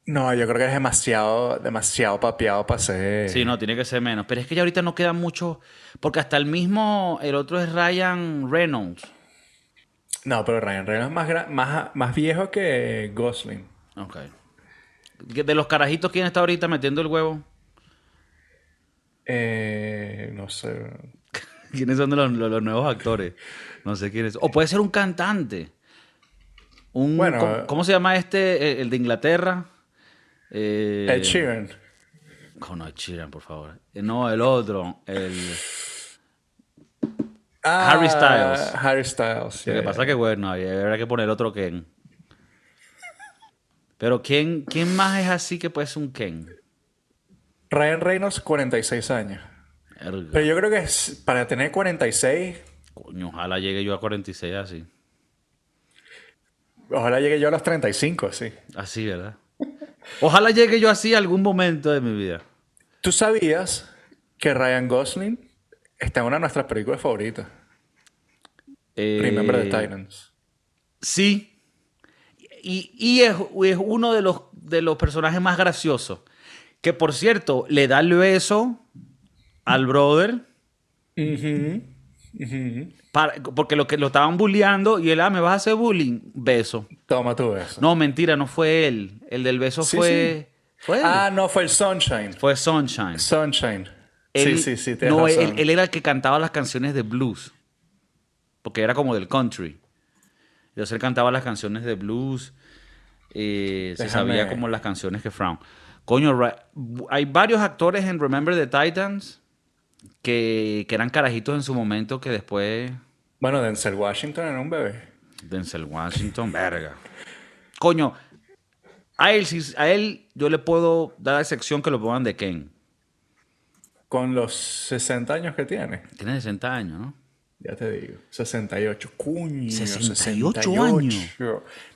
no, yo creo que es demasiado, demasiado papeado para ser... Sí, no, tiene que ser menos. Pero es que ya ahorita no queda mucho. Porque hasta el mismo. El otro es Ryan Reynolds. No, pero Ryan Reynolds es más, más, más viejo que Gosling. Ok. De los carajitos, ¿quién está ahorita metiendo el huevo? Eh, no sé. *laughs* ¿Quiénes son los, los- los nuevos actores? No sé quiénes. O puede ser un cantante. Un, Bueno, ¿cómo, eh, cómo se llama este? El, el de Inglaterra. Eh, Ed Sheeran. oh, no, Ed Sheeran, por favor. Eh, No, el otro. El... Ah, Harry Styles. Harry Styles. Lo que pasa es que, bueno, habrá que poner otro Ken. Pero ¿quién, ¿quién más es así que puede ser un Ken? Ryan Reynolds, 46 años. Erga. Pero yo creo que es, para tener 46, Coño, ojalá llegue yo a 46 así. ojalá llegue yo a los 35, sí. Así, ¿verdad? Ojalá llegue yo así algún momento de mi vida. ¿Tú sabías que Ryan Gosling está en una de nuestras películas favoritas? Eh, Remember the Titans. Sí. Y, y es, es uno de los, de los personajes más graciosos. Que por cierto, le da el beso al brother. Para- porque lo que lo estaban bulleando y él, ah, me vas a hacer bullying. Beso. Toma tu beso. No, mentira, no fue él. El del beso Sí, fue. Ah, no, fue el Sunshine. Fue Sunshine. Sunshine. Él- sí, sí, sí, No, razón. él, él era el que cantaba las canciones de blues. Porque era como del country. Él cantaba las canciones de blues. eh, se sabía como las canciones que Frown. Coño, hay varios actores en Remember the Titans que, que eran carajitos en su momento que después. Bueno, Denzel Washington era un bebé. Denzel Washington, verga. Coño, a él, a él yo le puedo dar la sección que lo pongan de Ken. Con los 60 años que tiene. Tiene 60 años, ¿no? Ya te digo. 68. Cuño. 68 años.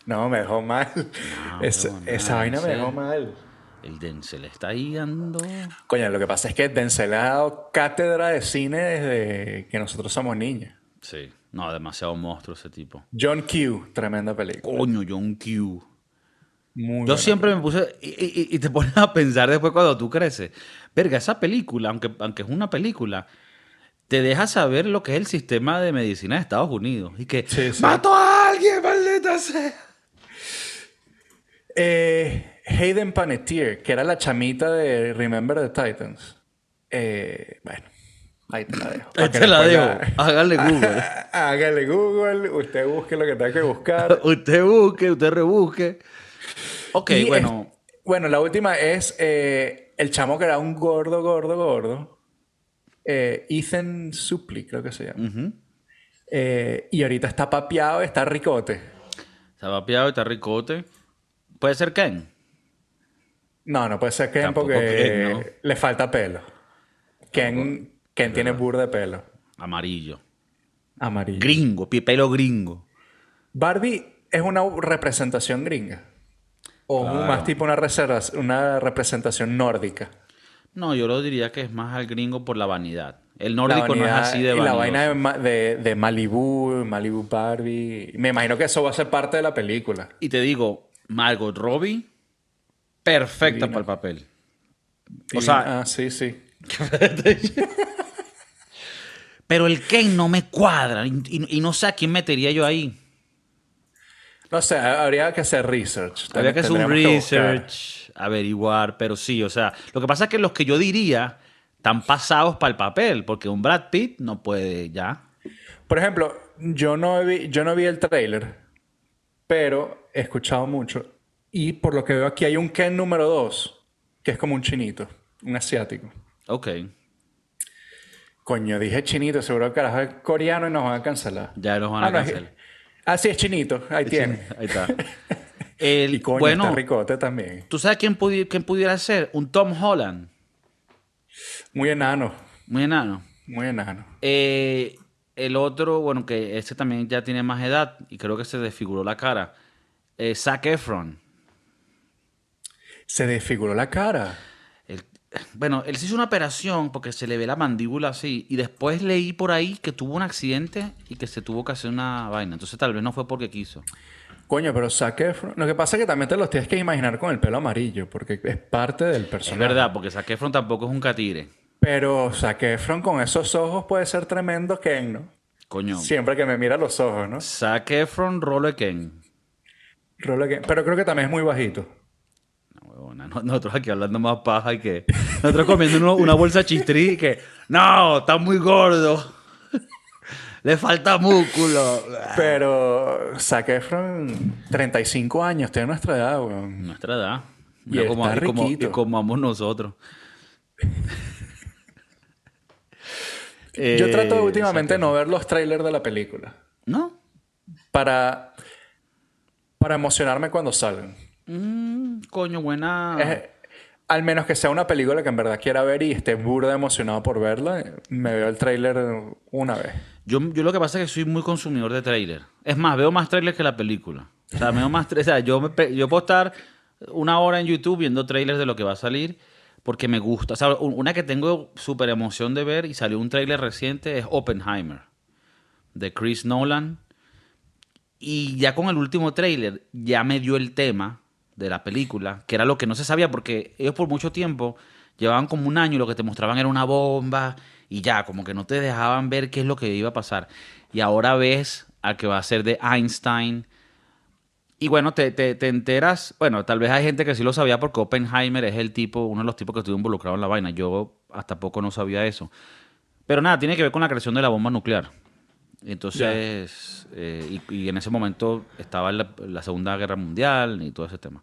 No, me dejó mal. *laughs* Esa- no, esa no, vaina me dejó mal. El Denzel está ahí dando. Coño, lo que pasa es que Denzel ha dado cátedra de cine desde que nosotros somos niños. Sí. No, demasiado monstruo ese tipo. John Q, tremenda película. Coño, John Q. Muy Yo siempre me puse. Y, y- y te pones a pensar después cuando tú creces. Verga, esa película, aunque, aunque es una película, te deja saber lo que es el sistema de medicina de Estados Unidos. Y que. Sí, sí. ¡Mato a alguien, maldita sea! Eh, Hayden Panettiere, que era la chamita de Remember the Titans. Eh, bueno, ahí te la dejo. Ahí te la dejo. Hágale Google. *laughs* Hágale Google, usted busque lo que tenga que buscar. *laughs* usted busque, usted rebusque. Ok, Y bueno. es- bueno, la última es eh, el chamo que era un gordo, gordo, gordo. Eh, Ethan Suplee, creo que se llama. Eh, y ahorita está papeado, está ricote. Está vapeado y está ricote. Puede ser Ken. No, no puede ser Ken Tampoco porque Ken, ¿no? le falta pelo. Ken, Ken tiene burda de pelo. Amarillo. Amarillo. Gringo, pelo gringo. Barbie es una representación gringa. O Claro. más tipo una, reserva- una representación nórdica. No, yo lo diría que es más al gringo por la vanidad. El nórdico no es así de y la vanidoso. vaina de, Ma- de, de Malibu, Malibu Barbie. Me imagino que eso va a ser parte de la película. Y te digo, Margot Robbie, perfecta Divina. para el papel. O sea- ah, sí, sí. *laughs* Pero el Ken no me cuadra y, y- y no sé a quién metería yo ahí. No sé, habría que hacer research. Habría que hacer un research, averiguar, pero sí, o sea, lo que pasa es que los que yo diría están pasados para el papel, porque un Brad Pitt no puede ya. Por ejemplo, yo no vi, yo no vi el trailer, pero he escuchado mucho. Y por lo que veo aquí hay un Ken número 2, que es como un chinito, un asiático. Ok, Coño, dije chinito, seguro que carajo es coreano y nos van a cancelar. ya los van a Ah, es- cancelar. Ah, sí, es chinito, ahí tiene. Ahí está. *laughs* El, Y coño, bueno, está ricote también. ¿tú sabes quién, pudi- quién pudiera ser? Un Tom Holland, Muy enano, muy enano. muy enano. Eh, el otro, bueno, que ese también ya tiene más edad y creo que se desfiguró la cara. Eh, Zac Efron. Se desfiguró la cara. El- bueno, él se hizo una operación porque se le ve la mandíbula así. Y después leí por ahí que tuvo un accidente y que se tuvo que hacer una vaina. Entonces tal vez no fue porque quiso. Coño, pero Zac Efron... Lo que pasa es que también te los tienes que imaginar con el pelo amarillo, porque es parte del Es personaje. verdad, porque Zac Efron tampoco es un catire. Pero Zac Efron con esos ojos puede ser tremendo Ken, ¿no? Coño. Siempre que me mira los ojos, ¿no? Zac Efron, Role Ken. Rolo Ken. Pero creo que también es muy bajito. No, huevona, no- Nosotros aquí hablando más paja y que... Nosotros comiendo una bolsa chistrí y que... No, está muy gordo. Le falta músculo. Pero Zac Efron, 35 años, tiene nuestra edad, weón. Nuestra edad. Y Mira cómo, está y como, y riquito. como vamos nosotros. Yo Eh, trato de últimamente no ver los trailers de la película. ¿No? Para, para emocionarme cuando salgan. Mm, coño, buena. Es- al menos que sea una película que en verdad quiera ver y esté burda emocionado por verla, me veo el tráiler una vez. Yo, yo lo que pasa es que soy muy consumidor de tráiler. Es más, veo más tráiler que la película. O sea, veo más o sea, yo, yo puedo estar una hora en YouTube viendo trailers de lo que va a salir porque me gusta. O sea, un- una que tengo súper emoción de ver y salió un tráiler reciente es Oppenheimer, de Chris Nolan. Y ya con el último tráiler ya me dio el tema de la película, que era lo que no se sabía porque ellos por mucho tiempo llevaban como un año y lo que te mostraban era una bomba y ya, como que no te dejaban ver qué es lo que iba a pasar. Y ahora ves al que va a ser de Einstein. Y bueno, te, te, te enteras, bueno, tal vez hay gente que sí lo sabía porque Oppenheimer es el tipo, uno de los tipos que estuvo involucrado en la vaina. Yo hasta poco no sabía eso. Pero nada, tiene que ver con la creación de la bomba nuclear. Entonces, eh, y, y en ese momento estaba la, la Segunda Guerra Mundial y todo ese tema.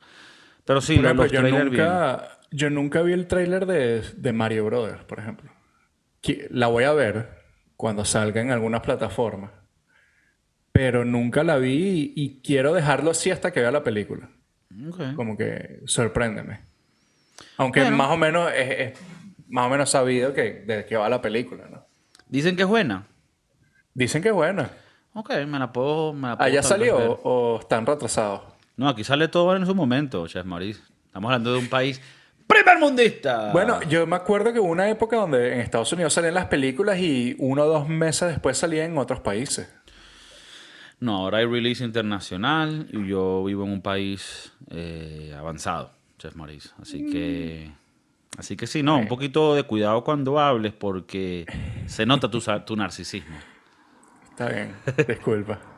Pero sí, los, ejemplo, los yo, nunca, yo nunca vi el tráiler de, de Mario Brothers, por ejemplo. La voy a ver cuando salga en alguna plataforma. Pero nunca la vi y, y quiero dejarlo así hasta que vea la película. Ok. Como que sorpréndeme. Aunque Bueno. más o menos es, es más o menos sabido que de qué va la película, ¿no? Dicen que es buena. Dicen que es buena. Ok, me la puedo. Me la puedo ¿Allá salió ver. o, están retrasados? No, aquí sale todo en su momento, Chef Maurice. Estamos hablando de un país primer mundista. Bueno, yo me acuerdo que hubo una época donde en Estados Unidos salían las películas y uno o dos meses después salían en otros países. No, ahora hay release internacional y yo vivo en un país eh, avanzado, Chef Maurice. Así que. Así que sí, no, un poquito de cuidado cuando hables porque se nota tu, tu narcisismo. Está bien, disculpa. *laughs*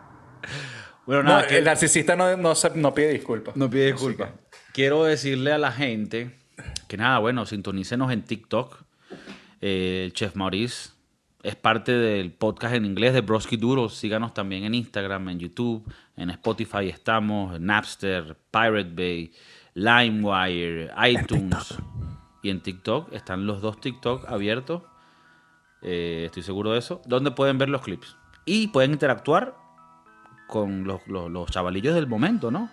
Bueno, No, nada, que- el narcisista no, no, no pide disculpas. No pide disculpas. Quiero decirle a la gente que nada, bueno, sintonícenos en TikTok. Eh, Chef Maurice es parte del podcast en inglés de Broski Duro. Síganos también en Instagram, en YouTube, en Spotify estamos, en Napster, Pirate Bay, LimeWire, iTunes. y en TikTok están los dos TikTok abiertos. Eh, estoy seguro de eso. Donde pueden ver los clips. Y pueden interactuar con los, los- los chavalillos del momento, ¿no?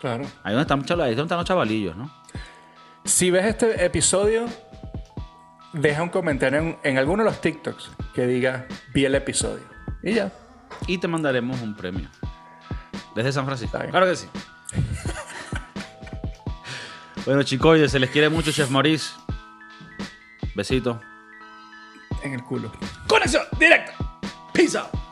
Claro. Ahí donde están, ahí donde están los chavalillos, ¿no? Si ves este episodio, deja un comentario en, en alguno de los TikToks que diga vi el episodio. Y ya. Y te mandaremos un premio. Desde San Francisco. Claro que sí. *laughs* bueno, chicos, se les quiere mucho, Chef Maurice. Besito. En el culo. Conexión directa. Peace out.